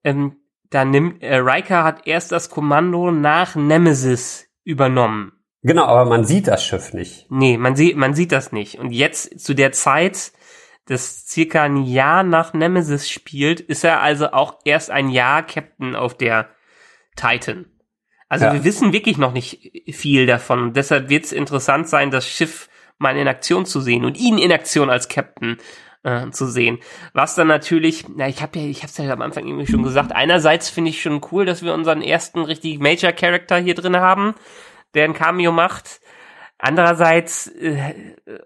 ähm, da nimmt, äh, Riker hat erst das Kommando nach Nemesis übernommen. Genau, aber man sieht das Schiff nicht. Nee, man sieht, man sieht das nicht. Und jetzt zu der Zeit, das circa ein Jahr nach Nemesis spielt, ist er also auch erst ein Jahr Captain auf der Titan. Also ja. wir wissen wirklich noch nicht viel davon. Und deshalb wird es interessant sein, das Schiff mal in Aktion zu sehen und ihn in Aktion als Captain. äh, zu sehen. Was dann natürlich, na, ich habe ja, ich habe es ja am Anfang irgendwie schon gesagt. Einerseits finde ich schon cool, dass wir unseren ersten richtig Major Character hier drin haben, der ein Cameo macht. Andererseits äh,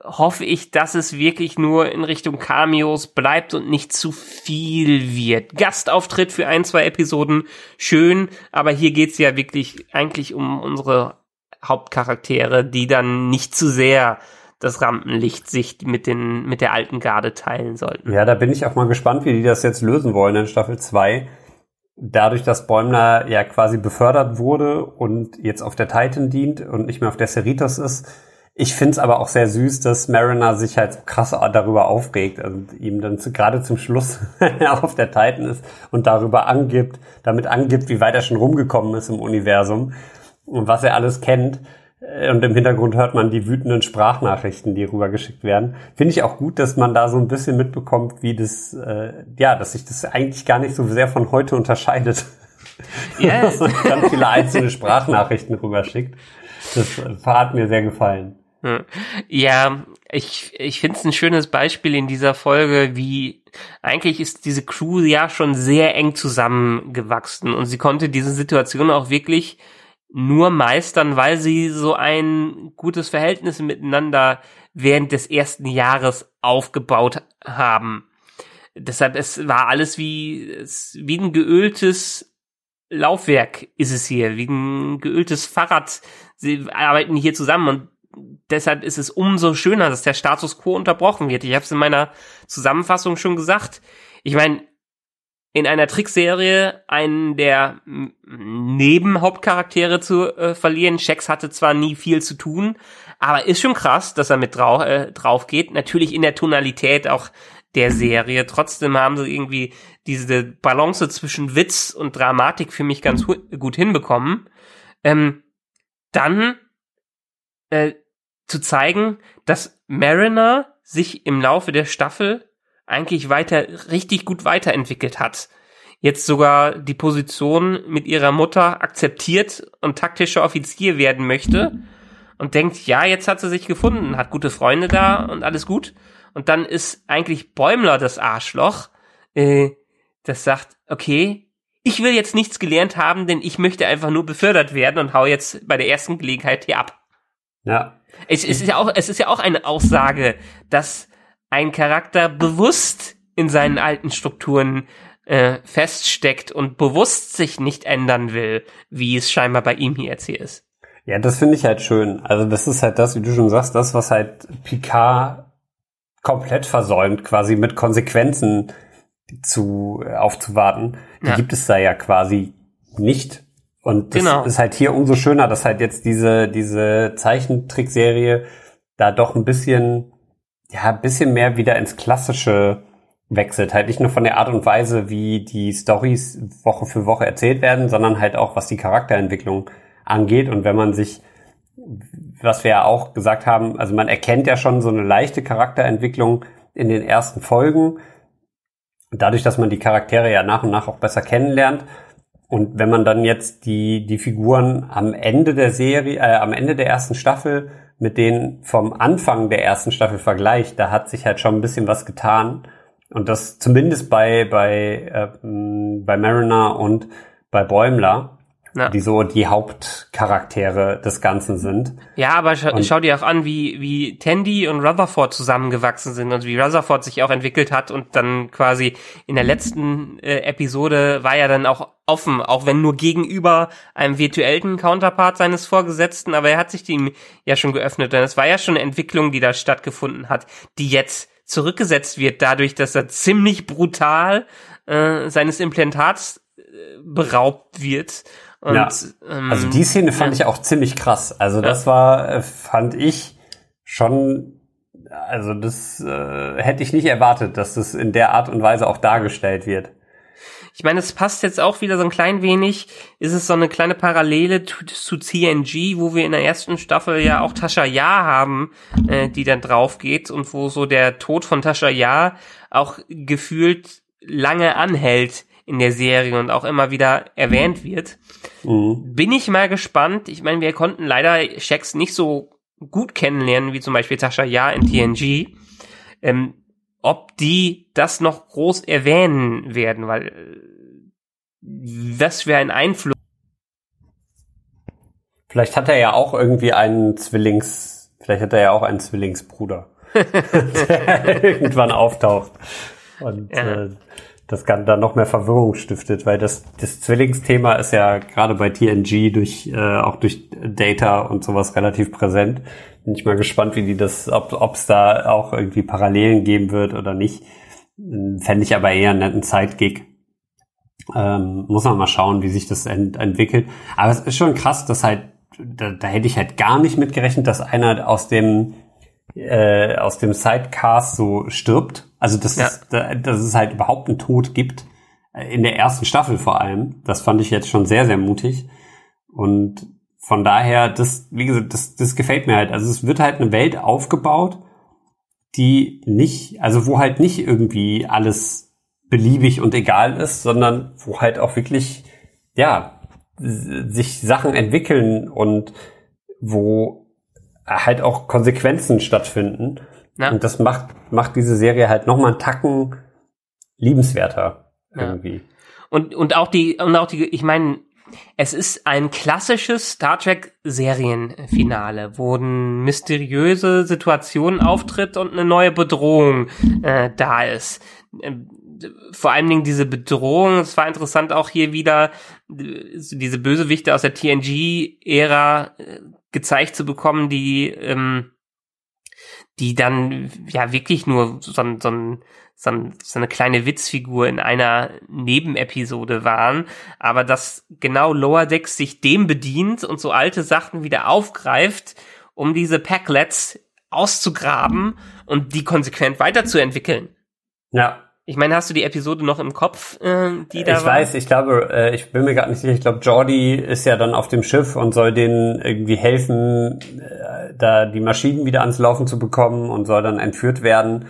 hoffe ich, dass es wirklich nur in Richtung Cameos bleibt und nicht zu viel wird. Gastauftritt für ein, zwei Episoden, schön, aber hier geht's ja wirklich eigentlich um unsere Hauptcharaktere, die dann nicht zu sehr das Rampenlicht sich mit den mit der alten Garde teilen sollten. Ja, da bin ich auch mal gespannt, wie die das jetzt lösen wollen in Staffel 2 dadurch, dass Bäumler ja quasi befördert wurde und jetzt auf der Titan dient und nicht mehr auf der Cerritos ist. Ich find's aber auch sehr süß, dass Mariner sich halt krass darüber aufregt und ihm dann zu, gerade zum Schluss auf der Titan ist und darüber angibt, damit angibt, wie weit er schon rumgekommen ist im Universum und was er alles kennt. Und im Hintergrund hört man die wütenden Sprachnachrichten, die rübergeschickt werden. Finde ich auch gut, dass man da so ein bisschen mitbekommt, wie das, äh, ja, dass sich das eigentlich gar nicht so sehr von heute unterscheidet. Ja. dass man ganz viele einzelne Sprachnachrichten rüberschickt. Das hat mir sehr gefallen. Ja, ich, ich finde es ein schönes Beispiel in dieser Folge, wie eigentlich ist diese Crew ja schon sehr eng zusammengewachsen und sie konnte diese Situation auch wirklich nur meistern, weil sie so ein gutes Verhältnis miteinander während des ersten Jahres aufgebaut haben. Deshalb, es war alles wie, wie ein geöltes Laufwerk ist es hier, wie ein geöltes Fahrrad. Sie arbeiten hier zusammen und deshalb ist es umso schöner, dass der Status quo unterbrochen wird. Ich habe es in meiner Zusammenfassung schon gesagt. Ich meine, in einer Trickserie einen der Nebenhauptcharaktere zu äh, verlieren. Shax hatte zwar nie viel zu tun, aber ist schon krass, dass er mit drau äh, drauf geht. Natürlich in der Tonalität auch der Serie. Trotzdem haben sie irgendwie diese Balance zwischen Witz und Dramatik für mich ganz gut hinbekommen. Ähm, dann äh, zu zeigen, dass Mariner sich im Laufe der Staffel eigentlich weiter, richtig gut weiterentwickelt hat. Jetzt sogar die Position mit ihrer Mutter akzeptiert und taktischer Offizier werden möchte und denkt, ja, jetzt hat sie sich gefunden, hat gute Freunde da und alles gut. Und dann ist eigentlich Bäumler das Arschloch, äh, das sagt, okay, ich will jetzt nichts gelernt haben, denn ich möchte einfach nur befördert werden und hau jetzt bei der ersten Gelegenheit hier ab. Ja. Es, es ist ja auch, es ist ja auch eine Aussage, dass ein Charakter bewusst in seinen alten Strukturen äh, feststeckt und bewusst sich nicht ändern will, wie es scheinbar bei ihm hier jetzt hier ist. Ja, das finde ich halt schön. Also das ist halt das, wie du schon sagst, das, was halt Picard komplett versäumt, quasi mit Konsequenzen zu äh, aufzuwarten. Die ja. gibt es da ja quasi nicht. Und das genau. ist halt hier umso schöner, dass halt jetzt diese, diese Zeichentrickserie da doch ein bisschen ja, ein bisschen mehr wieder ins Klassische wechselt. Halt nicht nur von der Art und Weise, wie die Stories Woche für Woche erzählt werden, sondern halt auch, was die Charakterentwicklung angeht. Und wenn man sich, was wir ja auch gesagt haben, also man erkennt ja schon so eine leichte Charakterentwicklung in den ersten Folgen. Dadurch, dass man die Charaktere ja nach und nach auch besser kennenlernt. Und wenn man dann jetzt die, die Figuren am Ende der Serie, äh, am Ende der ersten Staffel mit denen vom Anfang der ersten Staffel vergleicht, da hat sich halt schon ein bisschen was getan. Und das zumindest bei, bei, äh, bei Mariner und bei Bäumler ja. die so die Hauptcharaktere des Ganzen sind. Ja, aber scha und schau dir auch an, wie, wie Tandy und Rutherford zusammengewachsen sind und wie Rutherford sich auch entwickelt hat und dann quasi in der letzten äh, Episode war ja dann auch offen, auch wenn nur gegenüber einem virtuellen Counterpart seines Vorgesetzten, aber er hat sich dem ja schon geöffnet und es war ja schon eine Entwicklung, die da stattgefunden hat, die jetzt zurückgesetzt wird dadurch, dass er ziemlich brutal äh, seines Implantats äh, beraubt wird und, ja. ähm, also die Szene fand ja. ich auch ziemlich krass. Also das war, äh, fand ich schon, also das äh, hätte ich nicht erwartet, dass das in der Art und Weise auch dargestellt wird. Ich meine, es passt jetzt auch wieder so ein klein wenig, ist es so eine kleine Parallele zu, zu CNG, wo wir in der ersten Staffel ja auch Tascha Ja haben, äh, die dann drauf geht und wo so der Tod von Tascha Ja auch gefühlt lange anhält in der Serie und auch immer wieder erwähnt wird. Mhm. Bin ich mal gespannt. Ich meine, wir konnten leider Shax nicht so gut kennenlernen, wie zum Beispiel Tascha Ja in TNG. Ähm, ob die das noch groß erwähnen werden, weil äh, was für ein Einfluss. Vielleicht hat er ja auch irgendwie einen Zwillings, vielleicht hat er ja auch einen Zwillingsbruder, der irgendwann auftaucht. Und ja. äh, das kann dann noch mehr Verwirrung stiftet, weil das, das Zwillingsthema ist ja gerade bei TNG durch, äh, auch durch Data und sowas relativ präsent. Bin ich mal gespannt, wie die das, ob es da auch irgendwie Parallelen geben wird oder nicht. Fände ich aber eher einen netten Zeitgig. Ähm, muss man mal schauen, wie sich das ent entwickelt. Aber es ist schon krass, dass halt, da, da hätte ich halt gar nicht mitgerechnet, dass einer aus dem äh, aus dem Sidecast so stirbt. Also dass, ja. es, dass es halt überhaupt einen Tod gibt. Äh, in der ersten Staffel vor allem. Das fand ich jetzt schon sehr, sehr mutig. Und von daher, das, wie gesagt, das, das gefällt mir halt. Also es wird halt eine Welt aufgebaut, die nicht, also wo halt nicht irgendwie alles beliebig und egal ist, sondern wo halt auch wirklich, ja, sich Sachen entwickeln und wo halt auch Konsequenzen stattfinden. Ja. Und das macht, macht diese Serie halt nochmal einen Tacken liebenswerter irgendwie. Ja. Und, und auch die, und auch die, ich meine, es ist ein klassisches Star Trek Serienfinale, wo eine mysteriöse Situation auftritt und eine neue Bedrohung äh, da ist. Ähm, vor allen Dingen diese Bedrohung, es war interessant auch hier wieder, äh, diese Bösewichte aus der TNG-Ära äh, gezeigt zu bekommen, die, ähm, die dann ja wirklich nur so, so, so, so eine kleine Witzfigur in einer Nebenepisode waren, aber dass genau Lower Decks sich dem bedient und so alte Sachen wieder aufgreift, um diese Packlets auszugraben und die konsequent weiterzuentwickeln. Ja, ich meine, hast du die Episode noch im Kopf, äh, die da ich war? Weiß, ich glaube, äh, ich bin mir gerade nicht sicher. Ich glaube, Jordi ist ja dann auf dem Schiff und soll denen irgendwie helfen, äh, da die Maschinen wieder ans Laufen zu bekommen und soll dann entführt werden.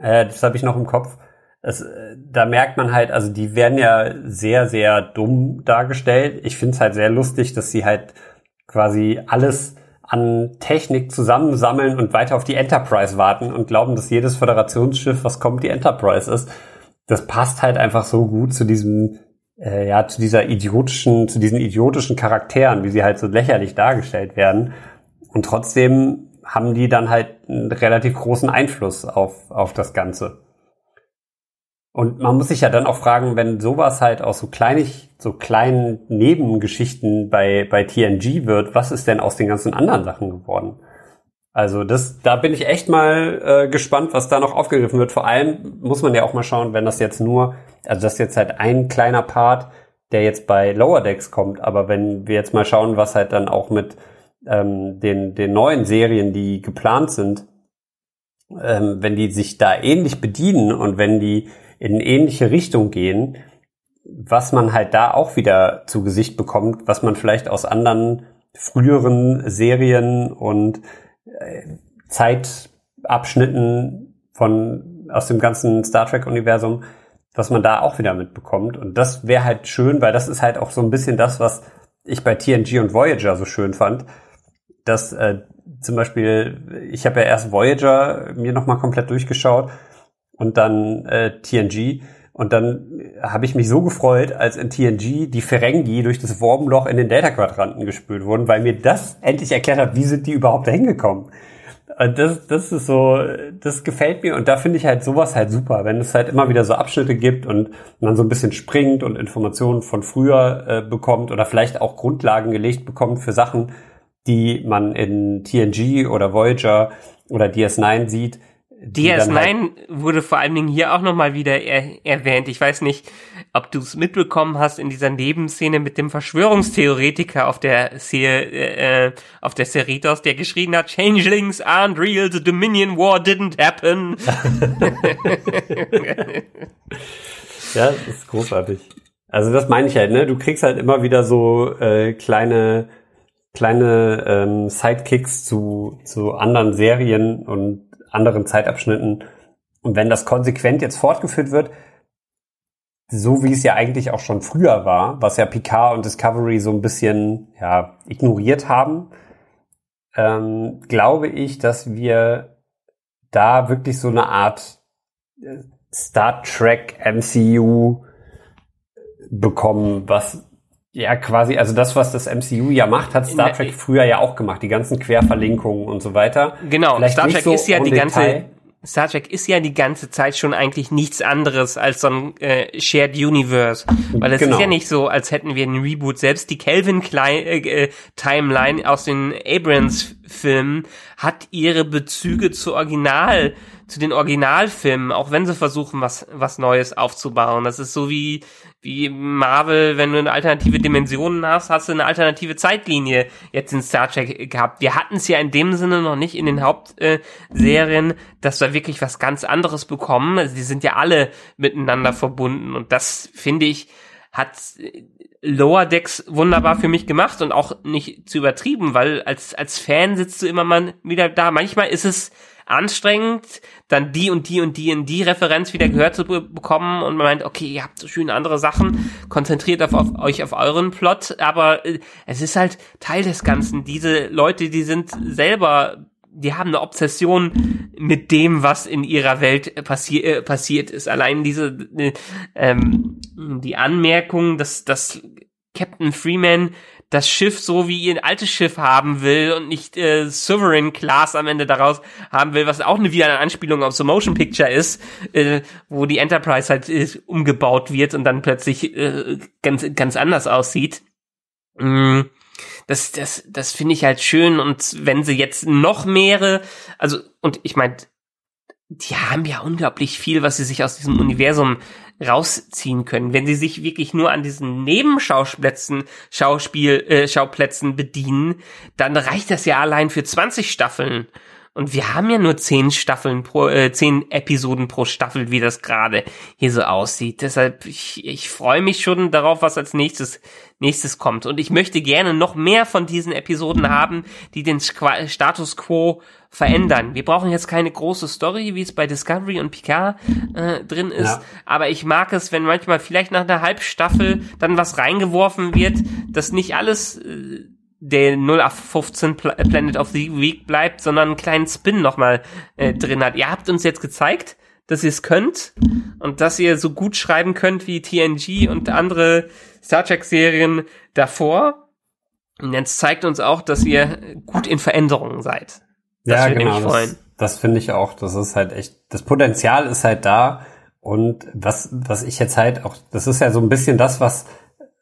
Äh, das habe ich noch im Kopf. Das, äh, da merkt man halt, also die werden ja sehr, sehr dumm dargestellt. Ich finde es halt sehr lustig, dass sie halt quasi alles an Technik zusammensammeln und weiter auf die Enterprise warten und glauben, dass jedes Föderationsschiff, was kommt, die Enterprise ist. Das passt halt einfach so gut zu diesem, äh, ja, zu dieser idiotischen, zu diesen idiotischen Charakteren, wie sie halt so lächerlich dargestellt werden. Und trotzdem haben die dann halt einen relativ großen Einfluss auf, auf das Ganze. Und man muss sich ja dann auch fragen, wenn sowas halt aus so kleinig, so kleinen Nebengeschichten bei, bei TNG wird, was ist denn aus den ganzen anderen Sachen geworden? Also das, da bin ich echt mal äh, gespannt, was da noch aufgegriffen wird. Vor allem muss man ja auch mal schauen, wenn das jetzt nur, also das ist jetzt halt ein kleiner Part, der jetzt bei Lower Decks kommt, aber wenn wir jetzt mal schauen, was halt dann auch mit ähm, den, den neuen Serien, die geplant sind, ähm, wenn die sich da ähnlich bedienen und wenn die in ähnliche Richtung gehen, was man halt da auch wieder zu Gesicht bekommt, was man vielleicht aus anderen früheren Serien und äh, Zeitabschnitten von aus dem ganzen Star Trek Universum, was man da auch wieder mitbekommt. Und das wäre halt schön, weil das ist halt auch so ein bisschen das, was ich bei TNG und Voyager so schön fand, dass äh, zum Beispiel ich habe ja erst Voyager mir noch mal komplett durchgeschaut und dann äh, TNG. Und dann habe ich mich so gefreut, als in TNG die Ferengi durch das Wormloch in den Delta-Quadranten gespült wurden, weil mir das endlich erklärt hat, wie sind die überhaupt dahin gekommen. Und das, das ist so, das gefällt mir und da finde ich halt sowas halt super, wenn es halt immer wieder so Abschnitte gibt und man so ein bisschen springt und Informationen von früher äh, bekommt oder vielleicht auch Grundlagen gelegt bekommt für Sachen, die man in TNG oder Voyager oder DS9 sieht, DS9 halt wurde vor allen Dingen hier auch nochmal wieder er erwähnt. Ich weiß nicht, ob du es mitbekommen hast in dieser Nebenszene mit dem Verschwörungstheoretiker auf der äh, auf der Cerritos, der geschrien hat, Changelings aren't real, the Dominion War didn't happen. ja, das ist großartig. Also das meine ich halt, ne? Du kriegst halt immer wieder so äh, kleine kleine ähm, Sidekicks zu zu anderen Serien und anderen Zeitabschnitten. Und wenn das konsequent jetzt fortgeführt wird, so wie es ja eigentlich auch schon früher war, was ja Picard und Discovery so ein bisschen ja, ignoriert haben, ähm, glaube ich, dass wir da wirklich so eine Art Star Trek MCU bekommen, was ja, quasi, also das, was das MCU ja macht, hat Star Trek früher ja auch gemacht, die ganzen Querverlinkungen und so weiter. Genau, Vielleicht Star Trek so ist ja die ganze, Detail. Star Trek ist ja die ganze Zeit schon eigentlich nichts anderes als so ein äh, Shared Universe. Weil es genau. ist ja nicht so, als hätten wir einen Reboot. Selbst die Kelvin Klein, äh, äh Timeline aus den Abrams-Filmen hat ihre Bezüge zu Original, zu den Originalfilmen, auch wenn sie versuchen, was, was Neues aufzubauen. Das ist so wie wie Marvel, wenn du eine alternative Dimension hast, hast du eine alternative Zeitlinie jetzt in Star Trek gehabt. Wir hatten es ja in dem Sinne noch nicht in den Hauptserien, äh, dass wir wirklich was ganz anderes bekommen. Also die sind ja alle miteinander verbunden und das finde ich hat Lower Decks wunderbar für mich gemacht und auch nicht zu übertrieben, weil als als Fan sitzt du immer mal wieder da. Manchmal ist es anstrengend, dann die und die und die und die Referenz wieder gehört zu bekommen und man meint, okay, ihr habt so schöne andere Sachen, konzentriert auf, auf euch auf euren Plot, aber äh, es ist halt Teil des Ganzen. Diese Leute, die sind selber die haben eine Obsession mit dem, was in ihrer Welt passi äh, passiert ist. Allein diese äh, ähm, die Anmerkung, dass, dass Captain Freeman das Schiff so wie ihr altes Schiff haben will und nicht äh, Sovereign Class am Ende daraus haben will, was auch eine, wieder eine Anspielung auf so Motion Picture ist, äh, wo die Enterprise halt äh, umgebaut wird und dann plötzlich äh, ganz ganz anders aussieht. Mm, das das das finde ich halt schön und wenn sie jetzt noch mehrere, also und ich meine die haben ja unglaublich viel, was sie sich aus diesem Universum rausziehen können. Wenn sie sich wirklich nur an diesen Nebenschauplätzen, Schauspiel, äh, Schauplätzen bedienen, dann reicht das ja allein für 20 Staffeln. Und wir haben ja nur zehn Staffeln pro, äh, zehn Episoden pro Staffel, wie das gerade hier so aussieht. Deshalb, ich, ich freue mich schon darauf, was als nächstes, nächstes kommt. Und ich möchte gerne noch mehr von diesen Episoden haben, die den Status quo verändern. Wir brauchen jetzt keine große Story, wie es bei Discovery und Picard äh, drin ist, ja. aber ich mag es, wenn manchmal vielleicht nach einer Halbstaffel dann was reingeworfen wird, dass nicht alles äh, der 0815 Planet of the Week bleibt, sondern einen kleinen Spin nochmal äh, drin hat. Ihr habt uns jetzt gezeigt, dass ihr es könnt und dass ihr so gut schreiben könnt wie TNG und andere Star Trek Serien davor. Und jetzt zeigt uns auch, dass ihr gut in Veränderungen seid. Das ja, genau. Das, das finde ich auch. Das ist halt echt, das Potenzial ist halt da. Und was, was ich jetzt halt auch, das ist ja so ein bisschen das, was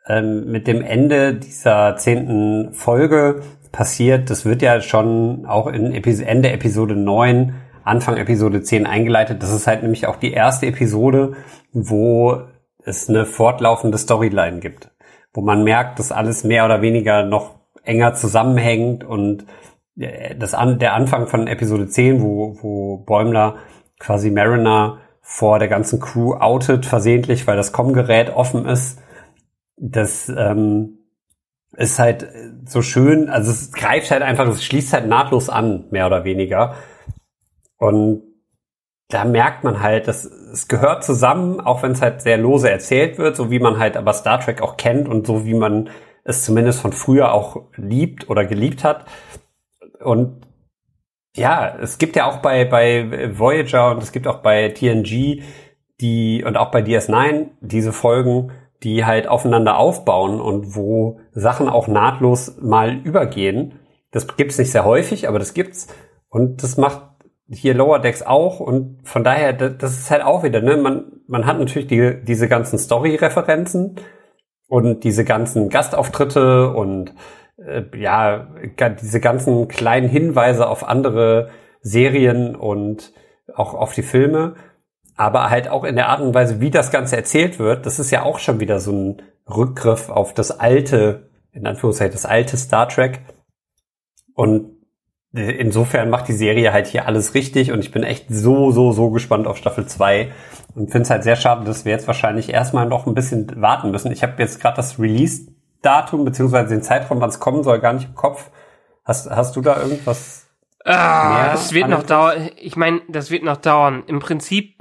ähm, mit dem Ende dieser zehnten Folge passiert. Das wird ja schon auch in Epi Ende Episode 9, Anfang Episode 10 eingeleitet. Das ist halt nämlich auch die erste Episode, wo es eine fortlaufende Storyline gibt, wo man merkt, dass alles mehr oder weniger noch enger zusammenhängt und das an, der Anfang von Episode 10, wo, wo Bäumler quasi Mariner vor der ganzen Crew outet, versehentlich, weil das Com-Gerät offen ist das ähm, ist halt so schön, also es greift halt einfach, es schließt halt nahtlos an, mehr oder weniger. Und da merkt man halt, dass es gehört zusammen, auch wenn es halt sehr lose erzählt wird, so wie man halt aber Star Trek auch kennt und so wie man es zumindest von früher auch liebt oder geliebt hat. Und ja, es gibt ja auch bei, bei Voyager und es gibt auch bei TNG die und auch bei DS9 diese Folgen, die halt aufeinander aufbauen und wo Sachen auch nahtlos mal übergehen. Das gibt's nicht sehr häufig, aber das gibt's. Und das macht hier Lower Decks auch. Und von daher, das ist halt auch wieder, ne? Man, man hat natürlich die, diese ganzen Story-Referenzen und diese ganzen Gastauftritte und äh, ja, diese ganzen kleinen Hinweise auf andere Serien und auch auf die Filme aber halt auch in der Art und Weise, wie das Ganze erzählt wird, das ist ja auch schon wieder so ein Rückgriff auf das alte, in Anführungszeichen, das alte Star Trek. Und insofern macht die Serie halt hier alles richtig und ich bin echt so, so, so gespannt auf Staffel 2 und finde es halt sehr schade, dass wir jetzt wahrscheinlich erstmal noch ein bisschen warten müssen. Ich habe jetzt gerade das Release-Datum beziehungsweise den Zeitraum, wann es kommen soll, gar nicht im Kopf. Hast, hast du da irgendwas? Ah, das wird noch dauern. Ich meine, das wird noch dauern. Im Prinzip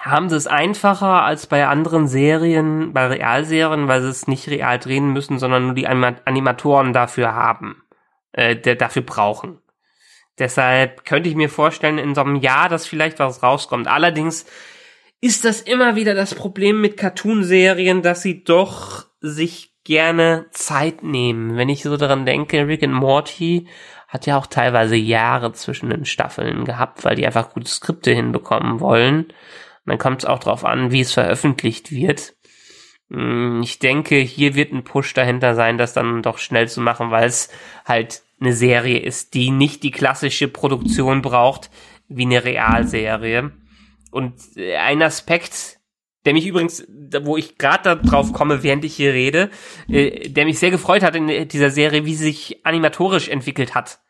haben sie es einfacher als bei anderen Serien, bei Realserien, weil sie es nicht real drehen müssen, sondern nur die Animatoren dafür haben, äh, der dafür brauchen. Deshalb könnte ich mir vorstellen, in so einem Jahr, dass vielleicht was rauskommt. Allerdings ist das immer wieder das Problem mit Cartoon-Serien, dass sie doch sich gerne Zeit nehmen. Wenn ich so daran denke, Rick and Morty hat ja auch teilweise Jahre zwischen den Staffeln gehabt, weil die einfach gute Skripte hinbekommen wollen. Und dann kommt es auch darauf an, wie es veröffentlicht wird. Hm, ich denke, hier wird ein Push dahinter sein, das dann doch schnell zu machen, weil es halt eine Serie ist, die nicht die klassische Produktion braucht, wie eine Realserie. Und ein Aspekt, der mich übrigens, wo ich gerade darauf komme, während ich hier rede, äh, der mich sehr gefreut hat in dieser Serie, wie sie sich animatorisch entwickelt hat.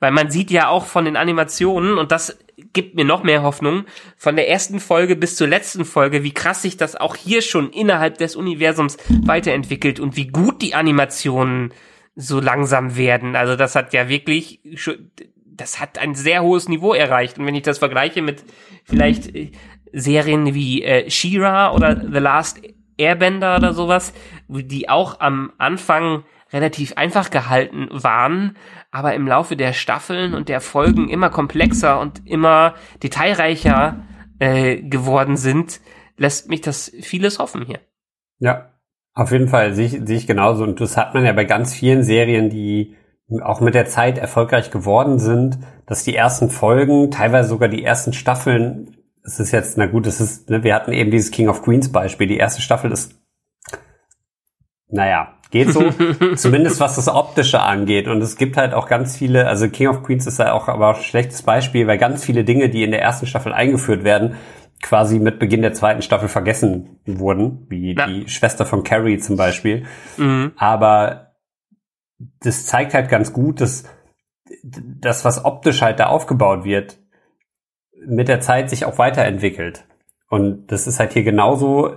Weil man sieht ja auch von den Animationen, und das gibt mir noch mehr Hoffnung, von der ersten Folge bis zur letzten Folge, wie krass sich das auch hier schon innerhalb des Universums weiterentwickelt und wie gut die Animationen so langsam werden. Also das hat ja wirklich, das hat ein sehr hohes Niveau erreicht. Und wenn ich das vergleiche mit vielleicht äh, Serien wie äh, She-Ra oder The Last Airbender oder sowas, die auch am Anfang relativ einfach gehalten waren, aber im Laufe der Staffeln und der Folgen immer komplexer und immer detailreicher äh, geworden sind, lässt mich das vieles hoffen hier. Ja, auf jeden Fall sehe ich, sehe ich genauso. Und das hat man ja bei ganz vielen Serien, die auch mit der Zeit erfolgreich geworden sind, dass die ersten Folgen, teilweise sogar die ersten Staffeln, es ist jetzt, na gut, es ist, ne, wir hatten eben dieses King of Queens Beispiel, die erste Staffel ist, naja, geht so, zumindest was das Optische angeht. Und es gibt halt auch ganz viele, also King of Queens ist ja auch aber ein schlechtes Beispiel, weil ganz viele Dinge, die in der ersten Staffel eingeführt werden, quasi mit Beginn der zweiten Staffel vergessen wurden, wie ja. die Schwester von Carrie zum Beispiel. Mhm. Aber das zeigt halt ganz gut, dass das, was optisch halt da aufgebaut wird, mit der Zeit sich auch weiterentwickelt. Und das ist halt hier genauso.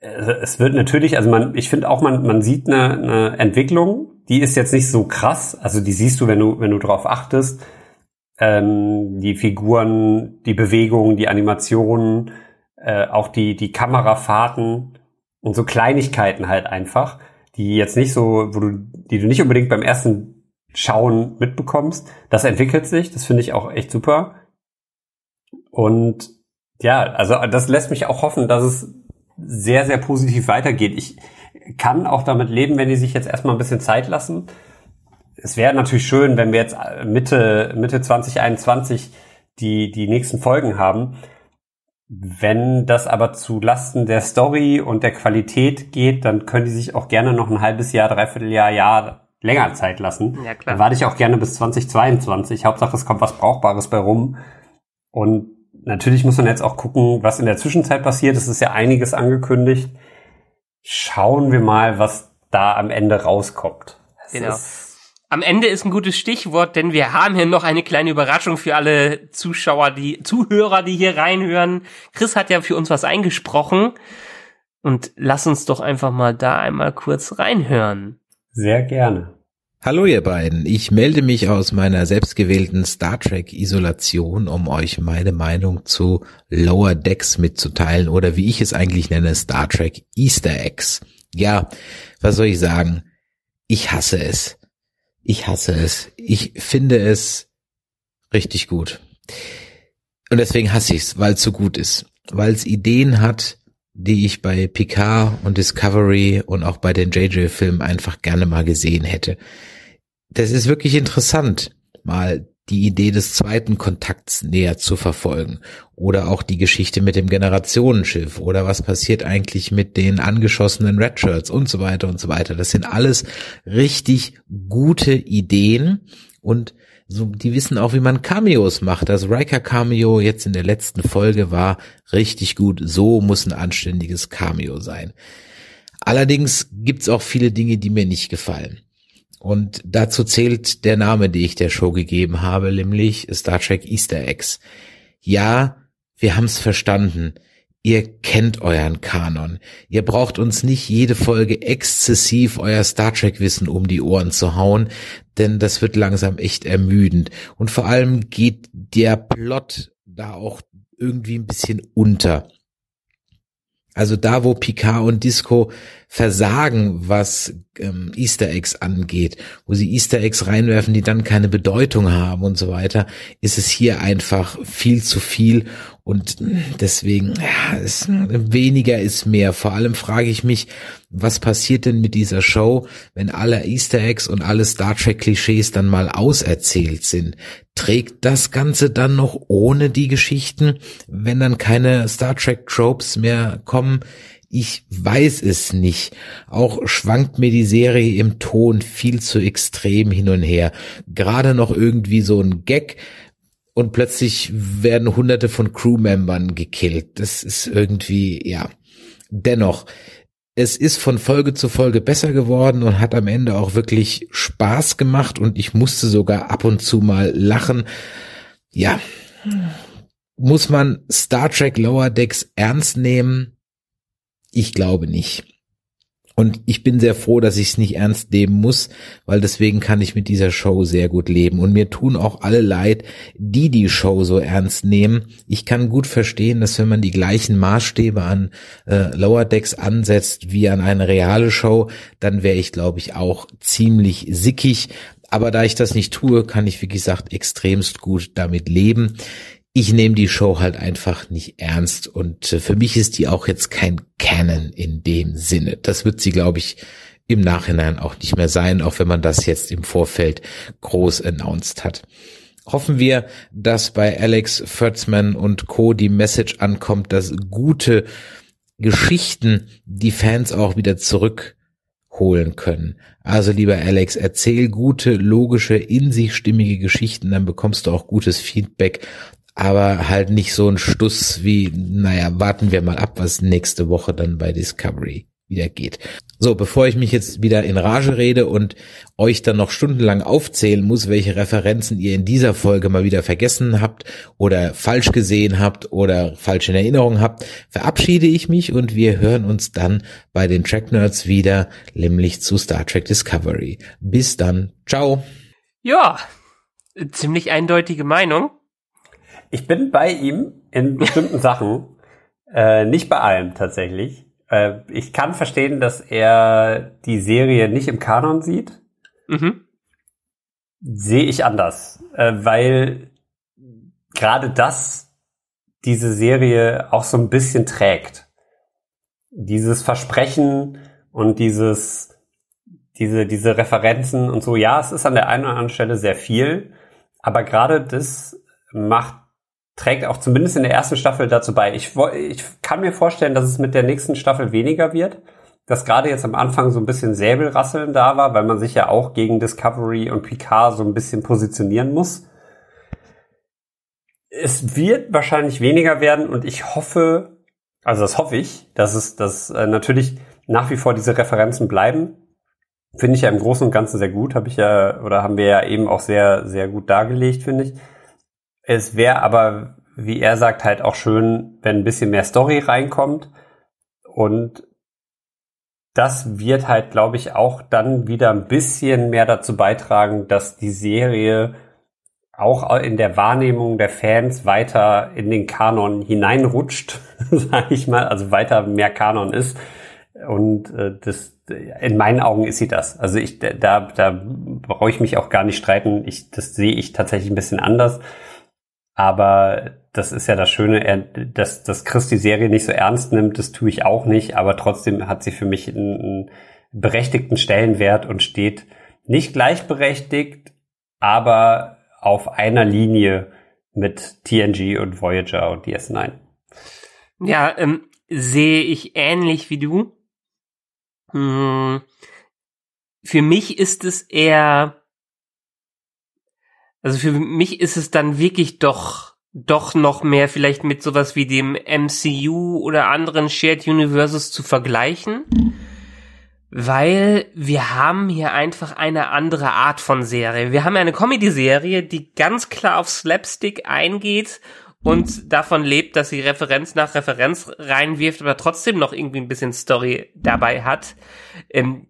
Äh, es wird natürlich, also man, ich finde auch, man, man sieht eine, eine Entwicklung, die ist jetzt nicht so krass. Also die siehst du, wenn du, wenn du drauf achtest ähm, die Figuren, die Bewegungen, die Animationen, äh, auch die, die Kamerafahrten und so Kleinigkeiten halt einfach, die jetzt nicht so, wo du, die du nicht unbedingt beim ersten Schauen mitbekommst. Das entwickelt sich, das finde ich auch echt super. Und ja, also das lässt mich auch hoffen, dass es sehr, sehr positiv weitergeht. Ich kann auch damit leben, wenn die sich jetzt erstmal ein bisschen Zeit lassen es wäre natürlich schön, wenn wir jetzt Mitte, Mitte 2021 die, die nächsten Folgen haben. Wenn das aber zu Lasten der Story und der Qualität geht, dann können die sich auch gerne noch ein halbes Jahr, dreiviertel Jahr, Jahr länger Zeit lassen. Ja, klar. Dann warte ich auch gerne bis 2022. Hauptsache, es kommt was Brauchbares bei rum. Und natürlich muss man jetzt auch gucken, was in der Zwischenzeit passiert. Es ist ja einiges angekündigt. Schauen wir mal, was da am Ende rauskommt. Es genau. Am Ende ist ein gutes Stichwort, denn wir haben hier noch eine kleine Überraschung für alle Zuschauer, die Zuhörer, die hier reinhören. Chris hat ja für uns was eingesprochen und lass uns doch einfach mal da einmal kurz reinhören. Sehr gerne. Hallo ihr beiden, ich melde mich aus meiner selbstgewählten Star Trek Isolation, um euch meine Meinung zu Lower Decks mitzuteilen oder wie ich es eigentlich nenne, Star Trek Easter Eggs. Ja, was soll ich sagen? Ich hasse es. Ich hasse es. Ich finde es richtig gut. Und deswegen hasse ich es, weil es so gut ist. Weil es Ideen hat, die ich bei Picard und Discovery und auch bei den JJ-Filmen einfach gerne mal gesehen hätte. Das ist wirklich interessant, mal die Idee des zweiten Kontakts näher zu verfolgen oder auch die Geschichte mit dem Generationenschiff oder was passiert eigentlich mit den angeschossenen Redshirts und so weiter und so weiter. Das sind alles richtig gute Ideen und so, die wissen auch, wie man Cameos macht. Das Riker Cameo jetzt in der letzten Folge war richtig gut. So muss ein anständiges Cameo sein. Allerdings gibt's auch viele Dinge, die mir nicht gefallen. Und dazu zählt der Name, den ich der Show gegeben habe, nämlich Star Trek Easter Eggs. Ja, wir haben's verstanden. Ihr kennt euren Kanon. Ihr braucht uns nicht jede Folge exzessiv euer Star Trek Wissen um die Ohren zu hauen, denn das wird langsam echt ermüdend. Und vor allem geht der Plot da auch irgendwie ein bisschen unter. Also da, wo Picard und Disco versagen, was ähm, Easter Eggs angeht, wo sie Easter Eggs reinwerfen, die dann keine Bedeutung haben und so weiter, ist es hier einfach viel zu viel und deswegen, ja, es, weniger ist mehr. Vor allem frage ich mich, was passiert denn mit dieser Show, wenn alle Easter Eggs und alle Star Trek Klischees dann mal auserzählt sind? Trägt das Ganze dann noch ohne die Geschichten, wenn dann keine Star Trek Tropes mehr kommen? Ich weiß es nicht. Auch schwankt mir die Serie im Ton viel zu extrem hin und her. Gerade noch irgendwie so ein Gag und plötzlich werden hunderte von Crewmembern gekillt. Das ist irgendwie, ja. Dennoch, es ist von Folge zu Folge besser geworden und hat am Ende auch wirklich Spaß gemacht und ich musste sogar ab und zu mal lachen. Ja, muss man Star Trek Lower Decks ernst nehmen? Ich glaube nicht. Und ich bin sehr froh, dass ich es nicht ernst nehmen muss, weil deswegen kann ich mit dieser Show sehr gut leben. Und mir tun auch alle leid, die die Show so ernst nehmen. Ich kann gut verstehen, dass wenn man die gleichen Maßstäbe an äh, Lower Decks ansetzt wie an eine reale Show, dann wäre ich, glaube ich, auch ziemlich sickig. Aber da ich das nicht tue, kann ich, wie gesagt, extremst gut damit leben ich nehme die Show halt einfach nicht ernst und äh, für mich ist die auch jetzt kein Canon in dem Sinne. Das wird sie, glaube ich, im Nachhinein auch nicht mehr sein, auch wenn man das jetzt im Vorfeld groß announced hat. Hoffen wir, dass bei Alex Kurtzman und Co. die Message ankommt, dass gute Geschichten die Fans auch wieder zurückholen können. Also lieber Alex, erzähl gute, logische, in sich stimmige Geschichten, dann bekommst du auch gutes Feedback aber halt nicht so ein Stuss wie, naja, warten wir mal ab, was nächste Woche dann bei Discovery wieder geht. So, bevor ich mich jetzt wieder in Rage rede und euch dann noch stundenlang aufzählen muss, welche Referenzen ihr in dieser Folge mal wieder vergessen habt oder falsch gesehen habt oder falsch in Erinnerung habt, verabschiede ich mich und wir hören uns dann bei den Track Nerds wieder, nämlich zu Star Trek Discovery. Bis dann. Ciao. Ja, ziemlich eindeutige Meinung. Ich bin bei ihm in bestimmten Sachen, äh, nicht bei allem tatsächlich. Äh, ich kann verstehen, dass er die Serie nicht im Kanon sieht. Mhm. Sehe ich anders, äh, weil gerade das diese Serie auch so ein bisschen trägt. Dieses Versprechen und dieses, diese, diese Referenzen und so, ja, es ist an der einen oder anderen Stelle sehr viel, aber gerade das macht trägt auch zumindest in der ersten Staffel dazu bei. Ich, ich kann mir vorstellen, dass es mit der nächsten Staffel weniger wird. Dass gerade jetzt am Anfang so ein bisschen Säbelrasseln da war, weil man sich ja auch gegen Discovery und Picard so ein bisschen positionieren muss. Es wird wahrscheinlich weniger werden und ich hoffe, also das hoffe ich, dass es, dass äh, natürlich nach wie vor diese Referenzen bleiben. Finde ich ja im Großen und Ganzen sehr gut, habe ich ja, oder haben wir ja eben auch sehr, sehr gut dargelegt, finde ich. Es wäre aber, wie er sagt, halt auch schön, wenn ein bisschen mehr Story reinkommt. Und das wird halt, glaube ich, auch dann wieder ein bisschen mehr dazu beitragen, dass die Serie auch in der Wahrnehmung der Fans weiter in den Kanon hineinrutscht, sage ich mal, also weiter mehr Kanon ist. Und äh, das, in meinen Augen ist sie das. Also ich, da, da brauche ich mich auch gar nicht streiten. Ich, das sehe ich tatsächlich ein bisschen anders. Aber das ist ja das Schöne, dass, dass Chris die Serie nicht so ernst nimmt, das tue ich auch nicht, aber trotzdem hat sie für mich einen, einen berechtigten Stellenwert und steht nicht gleichberechtigt, aber auf einer Linie mit TNG und Voyager und DS9. Ja, ähm, sehe ich ähnlich wie du. Hm, für mich ist es eher also für mich ist es dann wirklich doch doch noch mehr vielleicht mit sowas wie dem MCU oder anderen Shared Universes zu vergleichen, weil wir haben hier einfach eine andere Art von Serie. Wir haben ja eine Comedy-Serie, die ganz klar auf Slapstick eingeht und davon lebt, dass sie Referenz nach Referenz reinwirft, aber trotzdem noch irgendwie ein bisschen Story dabei hat. Ähm,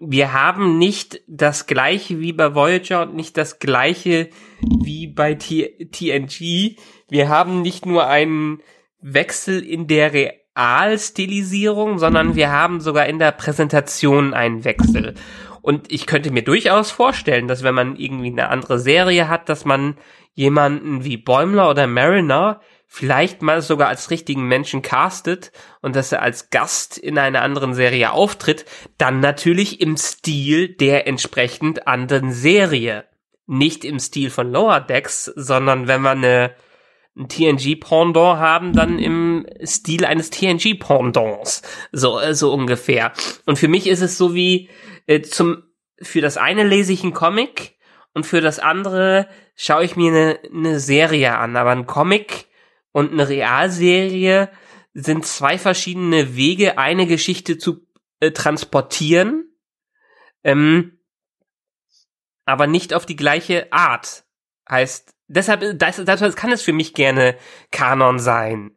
wir haben nicht das gleiche wie bei Voyager und nicht das gleiche wie bei T TNG. Wir haben nicht nur einen Wechsel in der Realstilisierung, sondern wir haben sogar in der Präsentation einen Wechsel. Und ich könnte mir durchaus vorstellen, dass wenn man irgendwie eine andere Serie hat, dass man jemanden wie Bäumler oder Mariner vielleicht mal sogar als richtigen Menschen castet und dass er als Gast in einer anderen Serie auftritt, dann natürlich im Stil der entsprechend anderen Serie. Nicht im Stil von Lower Decks, sondern wenn wir eine, ein TNG-Pendant haben, dann im Stil eines TNG-Pendants. So, äh, so ungefähr. Und für mich ist es so wie, äh, zum, für das eine lese ich einen Comic und für das andere schaue ich mir eine, eine Serie an. Aber ein Comic und eine Realserie sind zwei verschiedene Wege, eine Geschichte zu äh, transportieren, ähm, aber nicht auf die gleiche Art. Heißt, deshalb, das, das kann es für mich gerne Kanon sein.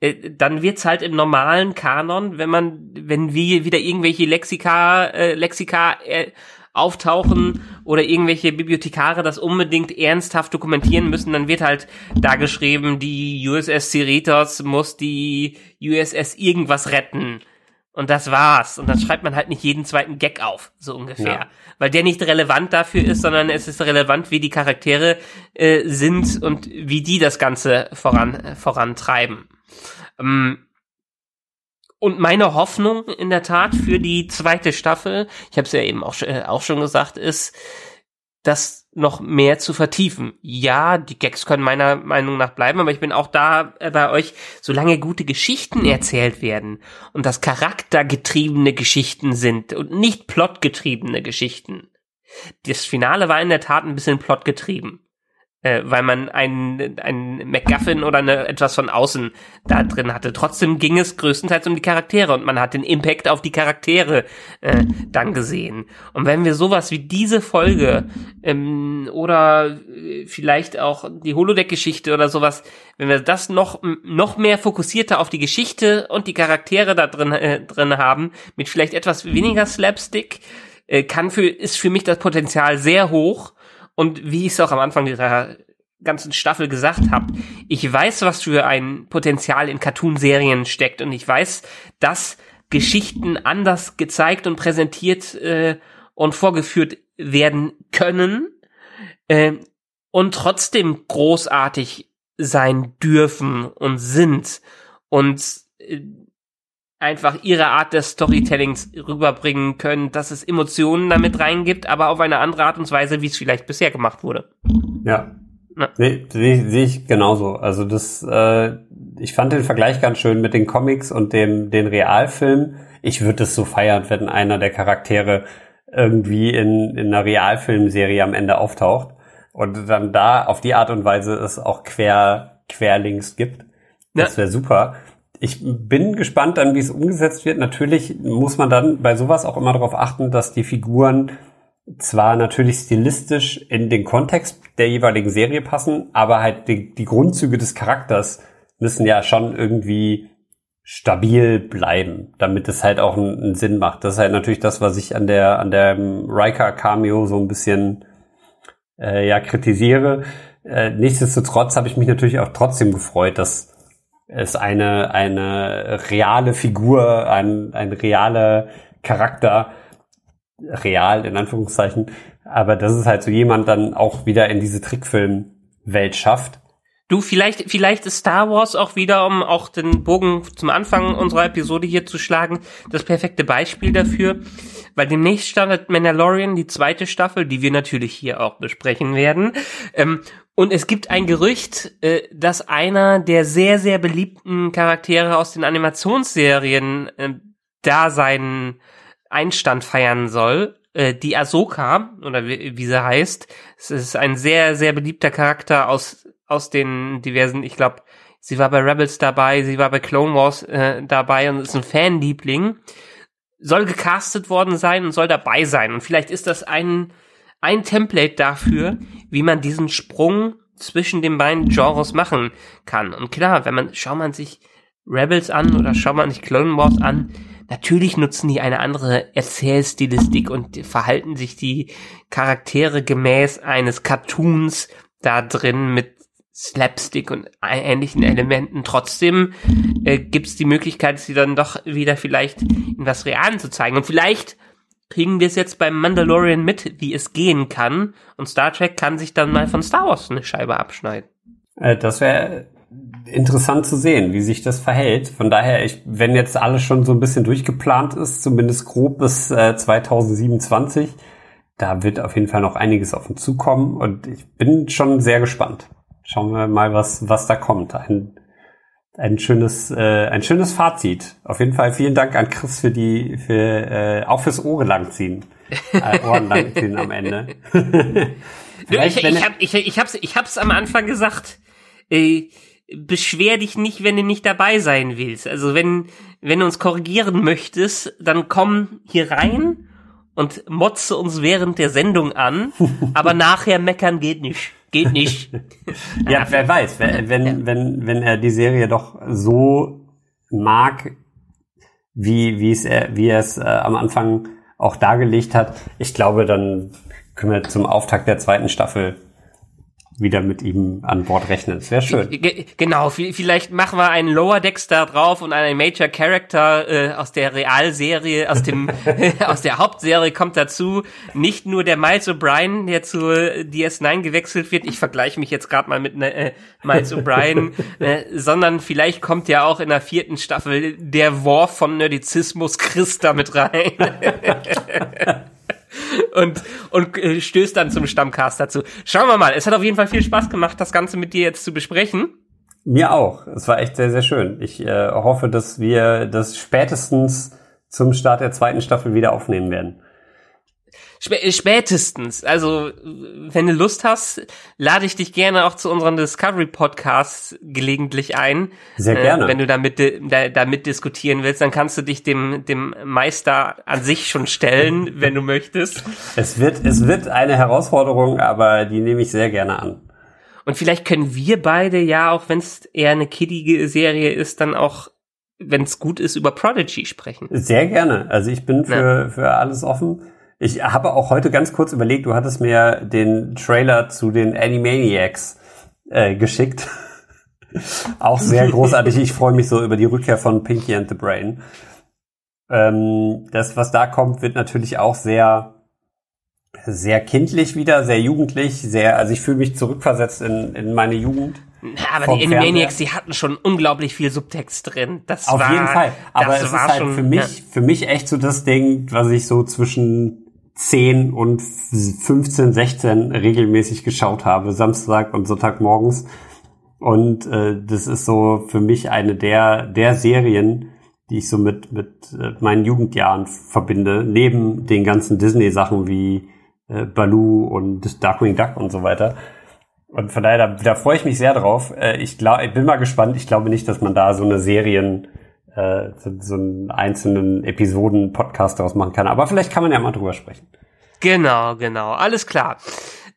Äh, dann wird's halt im normalen Kanon, wenn man, wenn wir wieder irgendwelche Lexika, äh, Lexika äh, auftauchen oder irgendwelche Bibliothekare das unbedingt ernsthaft dokumentieren müssen, dann wird halt da geschrieben, die USS Cerritos muss die USS irgendwas retten. Und das war's. Und dann schreibt man halt nicht jeden zweiten Gag auf, so ungefähr. Ja. Weil der nicht relevant dafür ist, sondern es ist relevant, wie die Charaktere äh, sind und wie die das Ganze voran, äh, vorantreiben. Ähm, und meine Hoffnung in der Tat für die zweite Staffel, ich habe es ja eben auch, äh, auch schon gesagt, ist, das noch mehr zu vertiefen. Ja, die Gags können meiner Meinung nach bleiben, aber ich bin auch da äh, bei euch, solange gute Geschichten erzählt werden und das charaktergetriebene Geschichten sind und nicht plotgetriebene Geschichten. Das Finale war in der Tat ein bisschen plotgetrieben äh, weil man ein, ein MacGuffin oder eine, etwas von außen da drin hatte. Trotzdem ging es größtenteils um die Charaktere und man hat den Impact auf die Charaktere äh, dann gesehen. Und wenn wir sowas wie diese Folge ähm, oder äh, vielleicht auch die Holodeck-Geschichte oder sowas, wenn wir das noch noch mehr fokussierter auf die Geschichte und die Charaktere da drin äh, drin haben, mit vielleicht etwas weniger Slapstick, äh, kann für ist für mich das Potenzial sehr hoch und wie ich es auch am Anfang dieser ganzen Staffel gesagt habe, ich weiß, was für ein Potenzial in Cartoon-Serien steckt. Und ich weiß, dass Geschichten anders gezeigt und präsentiert äh, und vorgeführt werden können äh, und trotzdem großartig sein dürfen und sind. Und äh, einfach ihre Art des Storytellings rüberbringen können, dass es Emotionen damit reingibt, aber auf eine andere Art und Weise, wie es vielleicht bisher gemacht wurde. Ja. Nee, sehe seh ich genauso. Also das, äh, ich fand den Vergleich ganz schön mit den Comics und dem den Realfilm. Ich würde es so feiern, wenn einer der Charaktere irgendwie in, in einer Realfilmserie am Ende auftaucht und dann da auf die Art und Weise es auch quer querlinks gibt. Das wäre super ich bin gespannt dann, wie es umgesetzt wird. Natürlich muss man dann bei sowas auch immer darauf achten, dass die Figuren zwar natürlich stilistisch in den Kontext der jeweiligen Serie passen, aber halt die, die Grundzüge des Charakters müssen ja schon irgendwie stabil bleiben, damit es halt auch einen, einen, Sinn macht. Das ist halt natürlich das, was ich an der an der Riker Cameo so ein bisschen äh, ja kritisiere. Äh, nichtsdestotrotz habe ich mich natürlich auch trotzdem gefreut, dass ist eine, eine reale Figur, ein, ein realer Charakter, real in Anführungszeichen, aber das ist halt so jemand dann auch wieder in diese Trickfilmwelt schafft. Du, vielleicht, vielleicht ist Star Wars auch wieder, um auch den Bogen zum Anfang unserer Episode hier zu schlagen, das perfekte Beispiel dafür, weil demnächst startet Mandalorian, die zweite Staffel, die wir natürlich hier auch besprechen werden. Ähm, und es gibt ein Gerücht, äh, dass einer der sehr, sehr beliebten Charaktere aus den Animationsserien äh, da seinen Einstand feiern soll. Äh, die Ahsoka, oder wie, wie sie heißt. Es ist ein sehr, sehr beliebter Charakter aus, aus den diversen, ich glaube, sie war bei Rebels dabei, sie war bei Clone Wars äh, dabei und ist ein Fanliebling. Soll gecastet worden sein und soll dabei sein. Und vielleicht ist das ein ein Template dafür, wie man diesen Sprung zwischen den beiden Genres machen kann. Und klar, wenn man, schaut man sich Rebels an oder schaut man sich Clone Wars an, natürlich nutzen die eine andere Erzählstilistik und verhalten sich die Charaktere gemäß eines Cartoons da drin mit Slapstick und ähnlichen Elementen. Trotzdem äh, gibt es die Möglichkeit, sie dann doch wieder vielleicht in was Realen zu zeigen. Und vielleicht kriegen wir es jetzt beim Mandalorian mit, wie es gehen kann. Und Star Trek kann sich dann mal von Star Wars eine Scheibe abschneiden. Äh, das wäre interessant zu sehen, wie sich das verhält. Von daher, ich, wenn jetzt alles schon so ein bisschen durchgeplant ist, zumindest grob bis äh, 2027, da wird auf jeden Fall noch einiges auf uns zukommen und ich bin schon sehr gespannt. Schauen wir mal, was, was da kommt. Ein, ein schönes, äh, ein schönes Fazit. Auf jeden Fall vielen Dank an Chris für die, für, äh, auch fürs Ohren langziehen. Äh, Ohren langziehen am Ende. ich, ich, hab, ich, ich, hab's, ich hab's am Anfang gesagt. Äh, beschwer dich nicht, wenn du nicht dabei sein willst. Also wenn, wenn du uns korrigieren möchtest, dann komm hier rein und motze uns während der Sendung an, aber nachher meckern geht nicht. Geht nicht. ja, wer weiß, wenn, wenn, wenn, wenn er die Serie doch so mag, wie, wie es er, wie er es äh, am Anfang auch dargelegt hat, ich glaube, dann können wir zum Auftakt der zweiten Staffel wieder mit ihm an Bord rechnen. Das wäre schön. G genau, vielleicht machen wir einen Lower Decks da drauf und einen Major Character äh, aus der Realserie, aus dem aus der Hauptserie kommt dazu. Nicht nur der Miles O'Brien, der zu DS9 gewechselt wird. Ich vergleiche mich jetzt gerade mal mit äh, Miles O'Brien, äh, sondern vielleicht kommt ja auch in der vierten Staffel der Worf von Nerdizismus Christa mit rein. Und, und äh, stößt dann zum Stammcast dazu. Schauen wir mal. Es hat auf jeden Fall viel Spaß gemacht, das Ganze mit dir jetzt zu besprechen. Mir auch. Es war echt sehr, sehr schön. Ich äh, hoffe, dass wir das spätestens zum Start der zweiten Staffel wieder aufnehmen werden. Äh, spätestens. Also, wenn du Lust hast, lade ich dich gerne auch zu unseren Discovery Podcasts gelegentlich ein. Sehr äh, gerne. Äh, wenn du damit, da, damit diskutieren willst, dann kannst du dich dem, dem Meister an sich schon stellen, wenn du möchtest. Es wird, es wird eine Herausforderung, aber die nehme ich sehr gerne an. Und vielleicht können wir beide ja, auch wenn es eher eine kiddie Serie ist, dann auch wenn es gut ist, über Prodigy sprechen. Sehr gerne. Also ich bin für, ja. für alles offen. Ich habe auch heute ganz kurz überlegt, du hattest mir den Trailer zu den Animaniacs äh, geschickt. auch sehr großartig. Ich freue mich so über die Rückkehr von Pinky and the Brain. Ähm, das, was da kommt, wird natürlich auch sehr, sehr kindlich wieder, sehr jugendlich, sehr, also ich fühle mich zurückversetzt in, in meine Jugend. Aber die Animaniacs, die hatten schon unglaublich viel Subtext drin. Das Auf war, jeden Fall. Aber es ist halt schon, für mich, ja. für mich echt so das Ding, was ich so zwischen 10 und 15, 16 regelmäßig geschaut habe, Samstag und Sonntag morgens. Und äh, das ist so für mich eine der, der Serien, die ich so mit, mit äh, meinen Jugendjahren verbinde, neben den ganzen Disney-Sachen wie äh, Baloo und Darkwing Duck und so weiter. Und von daher, da, da freue ich mich sehr drauf. Äh, ich, glaub, ich bin mal gespannt. Ich glaube nicht, dass man da so eine Serien äh, so, so einen einzelnen Episoden-Podcast daraus machen kann. Aber vielleicht kann man ja mal drüber sprechen. Genau, genau. Alles klar.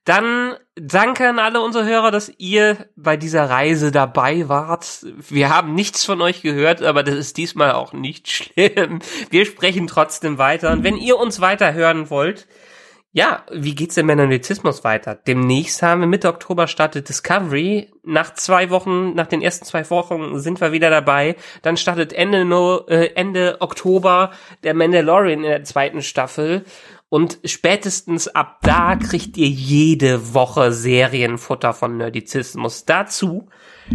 Dann danke an alle unsere Hörer, dass ihr bei dieser Reise dabei wart. Wir haben nichts von euch gehört, aber das ist diesmal auch nicht schlimm. Wir sprechen trotzdem weiter. Und wenn ihr uns weiter hören wollt, ja, wie geht's dem Mennonizismus weiter? Demnächst haben wir Mitte Oktober startet Discovery. Nach zwei Wochen, nach den ersten zwei Wochen sind wir wieder dabei. Dann startet Ende, no, äh, Ende Oktober der Mandalorian in der zweiten Staffel. Und spätestens ab da kriegt ihr jede Woche Serienfutter von Nerdizismus. Dazu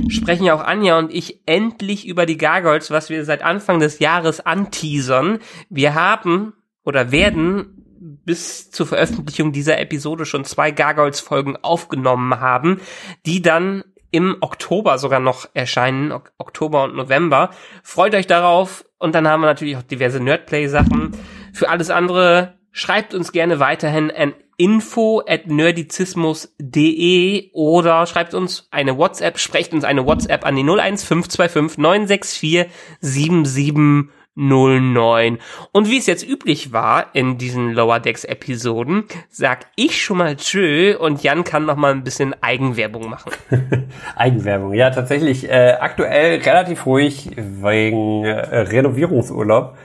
sprechen ja auch Anja und ich endlich über die Gargoyles, was wir seit Anfang des Jahres anteasern. Wir haben oder werden bis zur Veröffentlichung dieser Episode schon zwei Gargoyles-Folgen aufgenommen haben, die dann im Oktober sogar noch erscheinen, ok Oktober und November. Freut euch darauf und dann haben wir natürlich auch diverse Nerdplay-Sachen. Für alles andere schreibt uns gerne weiterhin an info at nerdizismus.de oder schreibt uns eine WhatsApp, sprecht uns eine WhatsApp an die 01525 964 77 09. Und wie es jetzt üblich war in diesen Lower Decks Episoden, sag ich schon mal tschö und Jan kann noch mal ein bisschen Eigenwerbung machen. Eigenwerbung, ja tatsächlich äh, aktuell relativ ruhig wegen äh, Renovierungsurlaub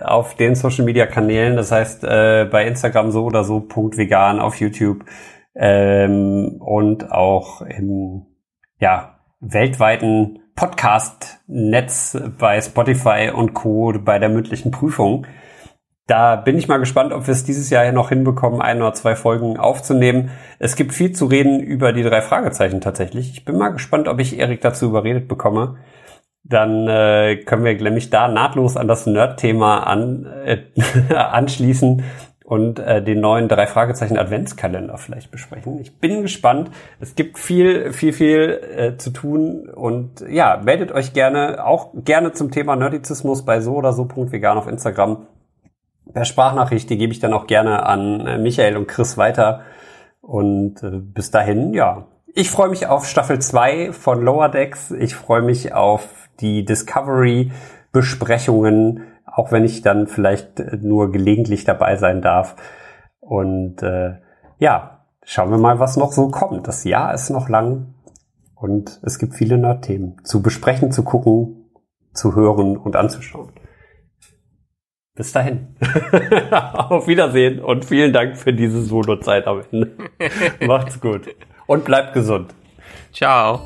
auf den Social Media Kanälen, das heißt äh, bei Instagram so oder so Punkt vegan auf YouTube ähm, und auch im ja, weltweiten Podcast-Netz bei Spotify und Co. bei der mündlichen Prüfung. Da bin ich mal gespannt, ob wir es dieses Jahr noch hinbekommen, ein oder zwei Folgen aufzunehmen. Es gibt viel zu reden über die drei Fragezeichen tatsächlich. Ich bin mal gespannt, ob ich Erik dazu überredet bekomme. Dann äh, können wir nämlich da nahtlos an das Nerd-Thema an, äh, anschließen und äh, den neuen drei Fragezeichen Adventskalender vielleicht besprechen. Ich bin gespannt. Es gibt viel, viel, viel äh, zu tun und ja, meldet euch gerne auch gerne zum Thema Nerdizismus bei so oder so.vegan auf Instagram. Per Sprachnachricht, die gebe ich dann auch gerne an äh, Michael und Chris weiter. Und äh, bis dahin, ja. Ich freue mich auf Staffel 2 von Lower Decks. Ich freue mich auf die Discovery-Besprechungen auch wenn ich dann vielleicht äh, nur gelegentlich dabei sein darf. Und äh, ja, schauen wir mal, was noch so kommt. Das Jahr ist noch lang und es gibt viele Nerd-Themen zu besprechen, zu gucken, zu hören und anzuschauen. Bis dahin. Auf Wiedersehen und vielen Dank für diese Solo-Zeit am Ende. Macht's gut. Und bleibt gesund. Ciao.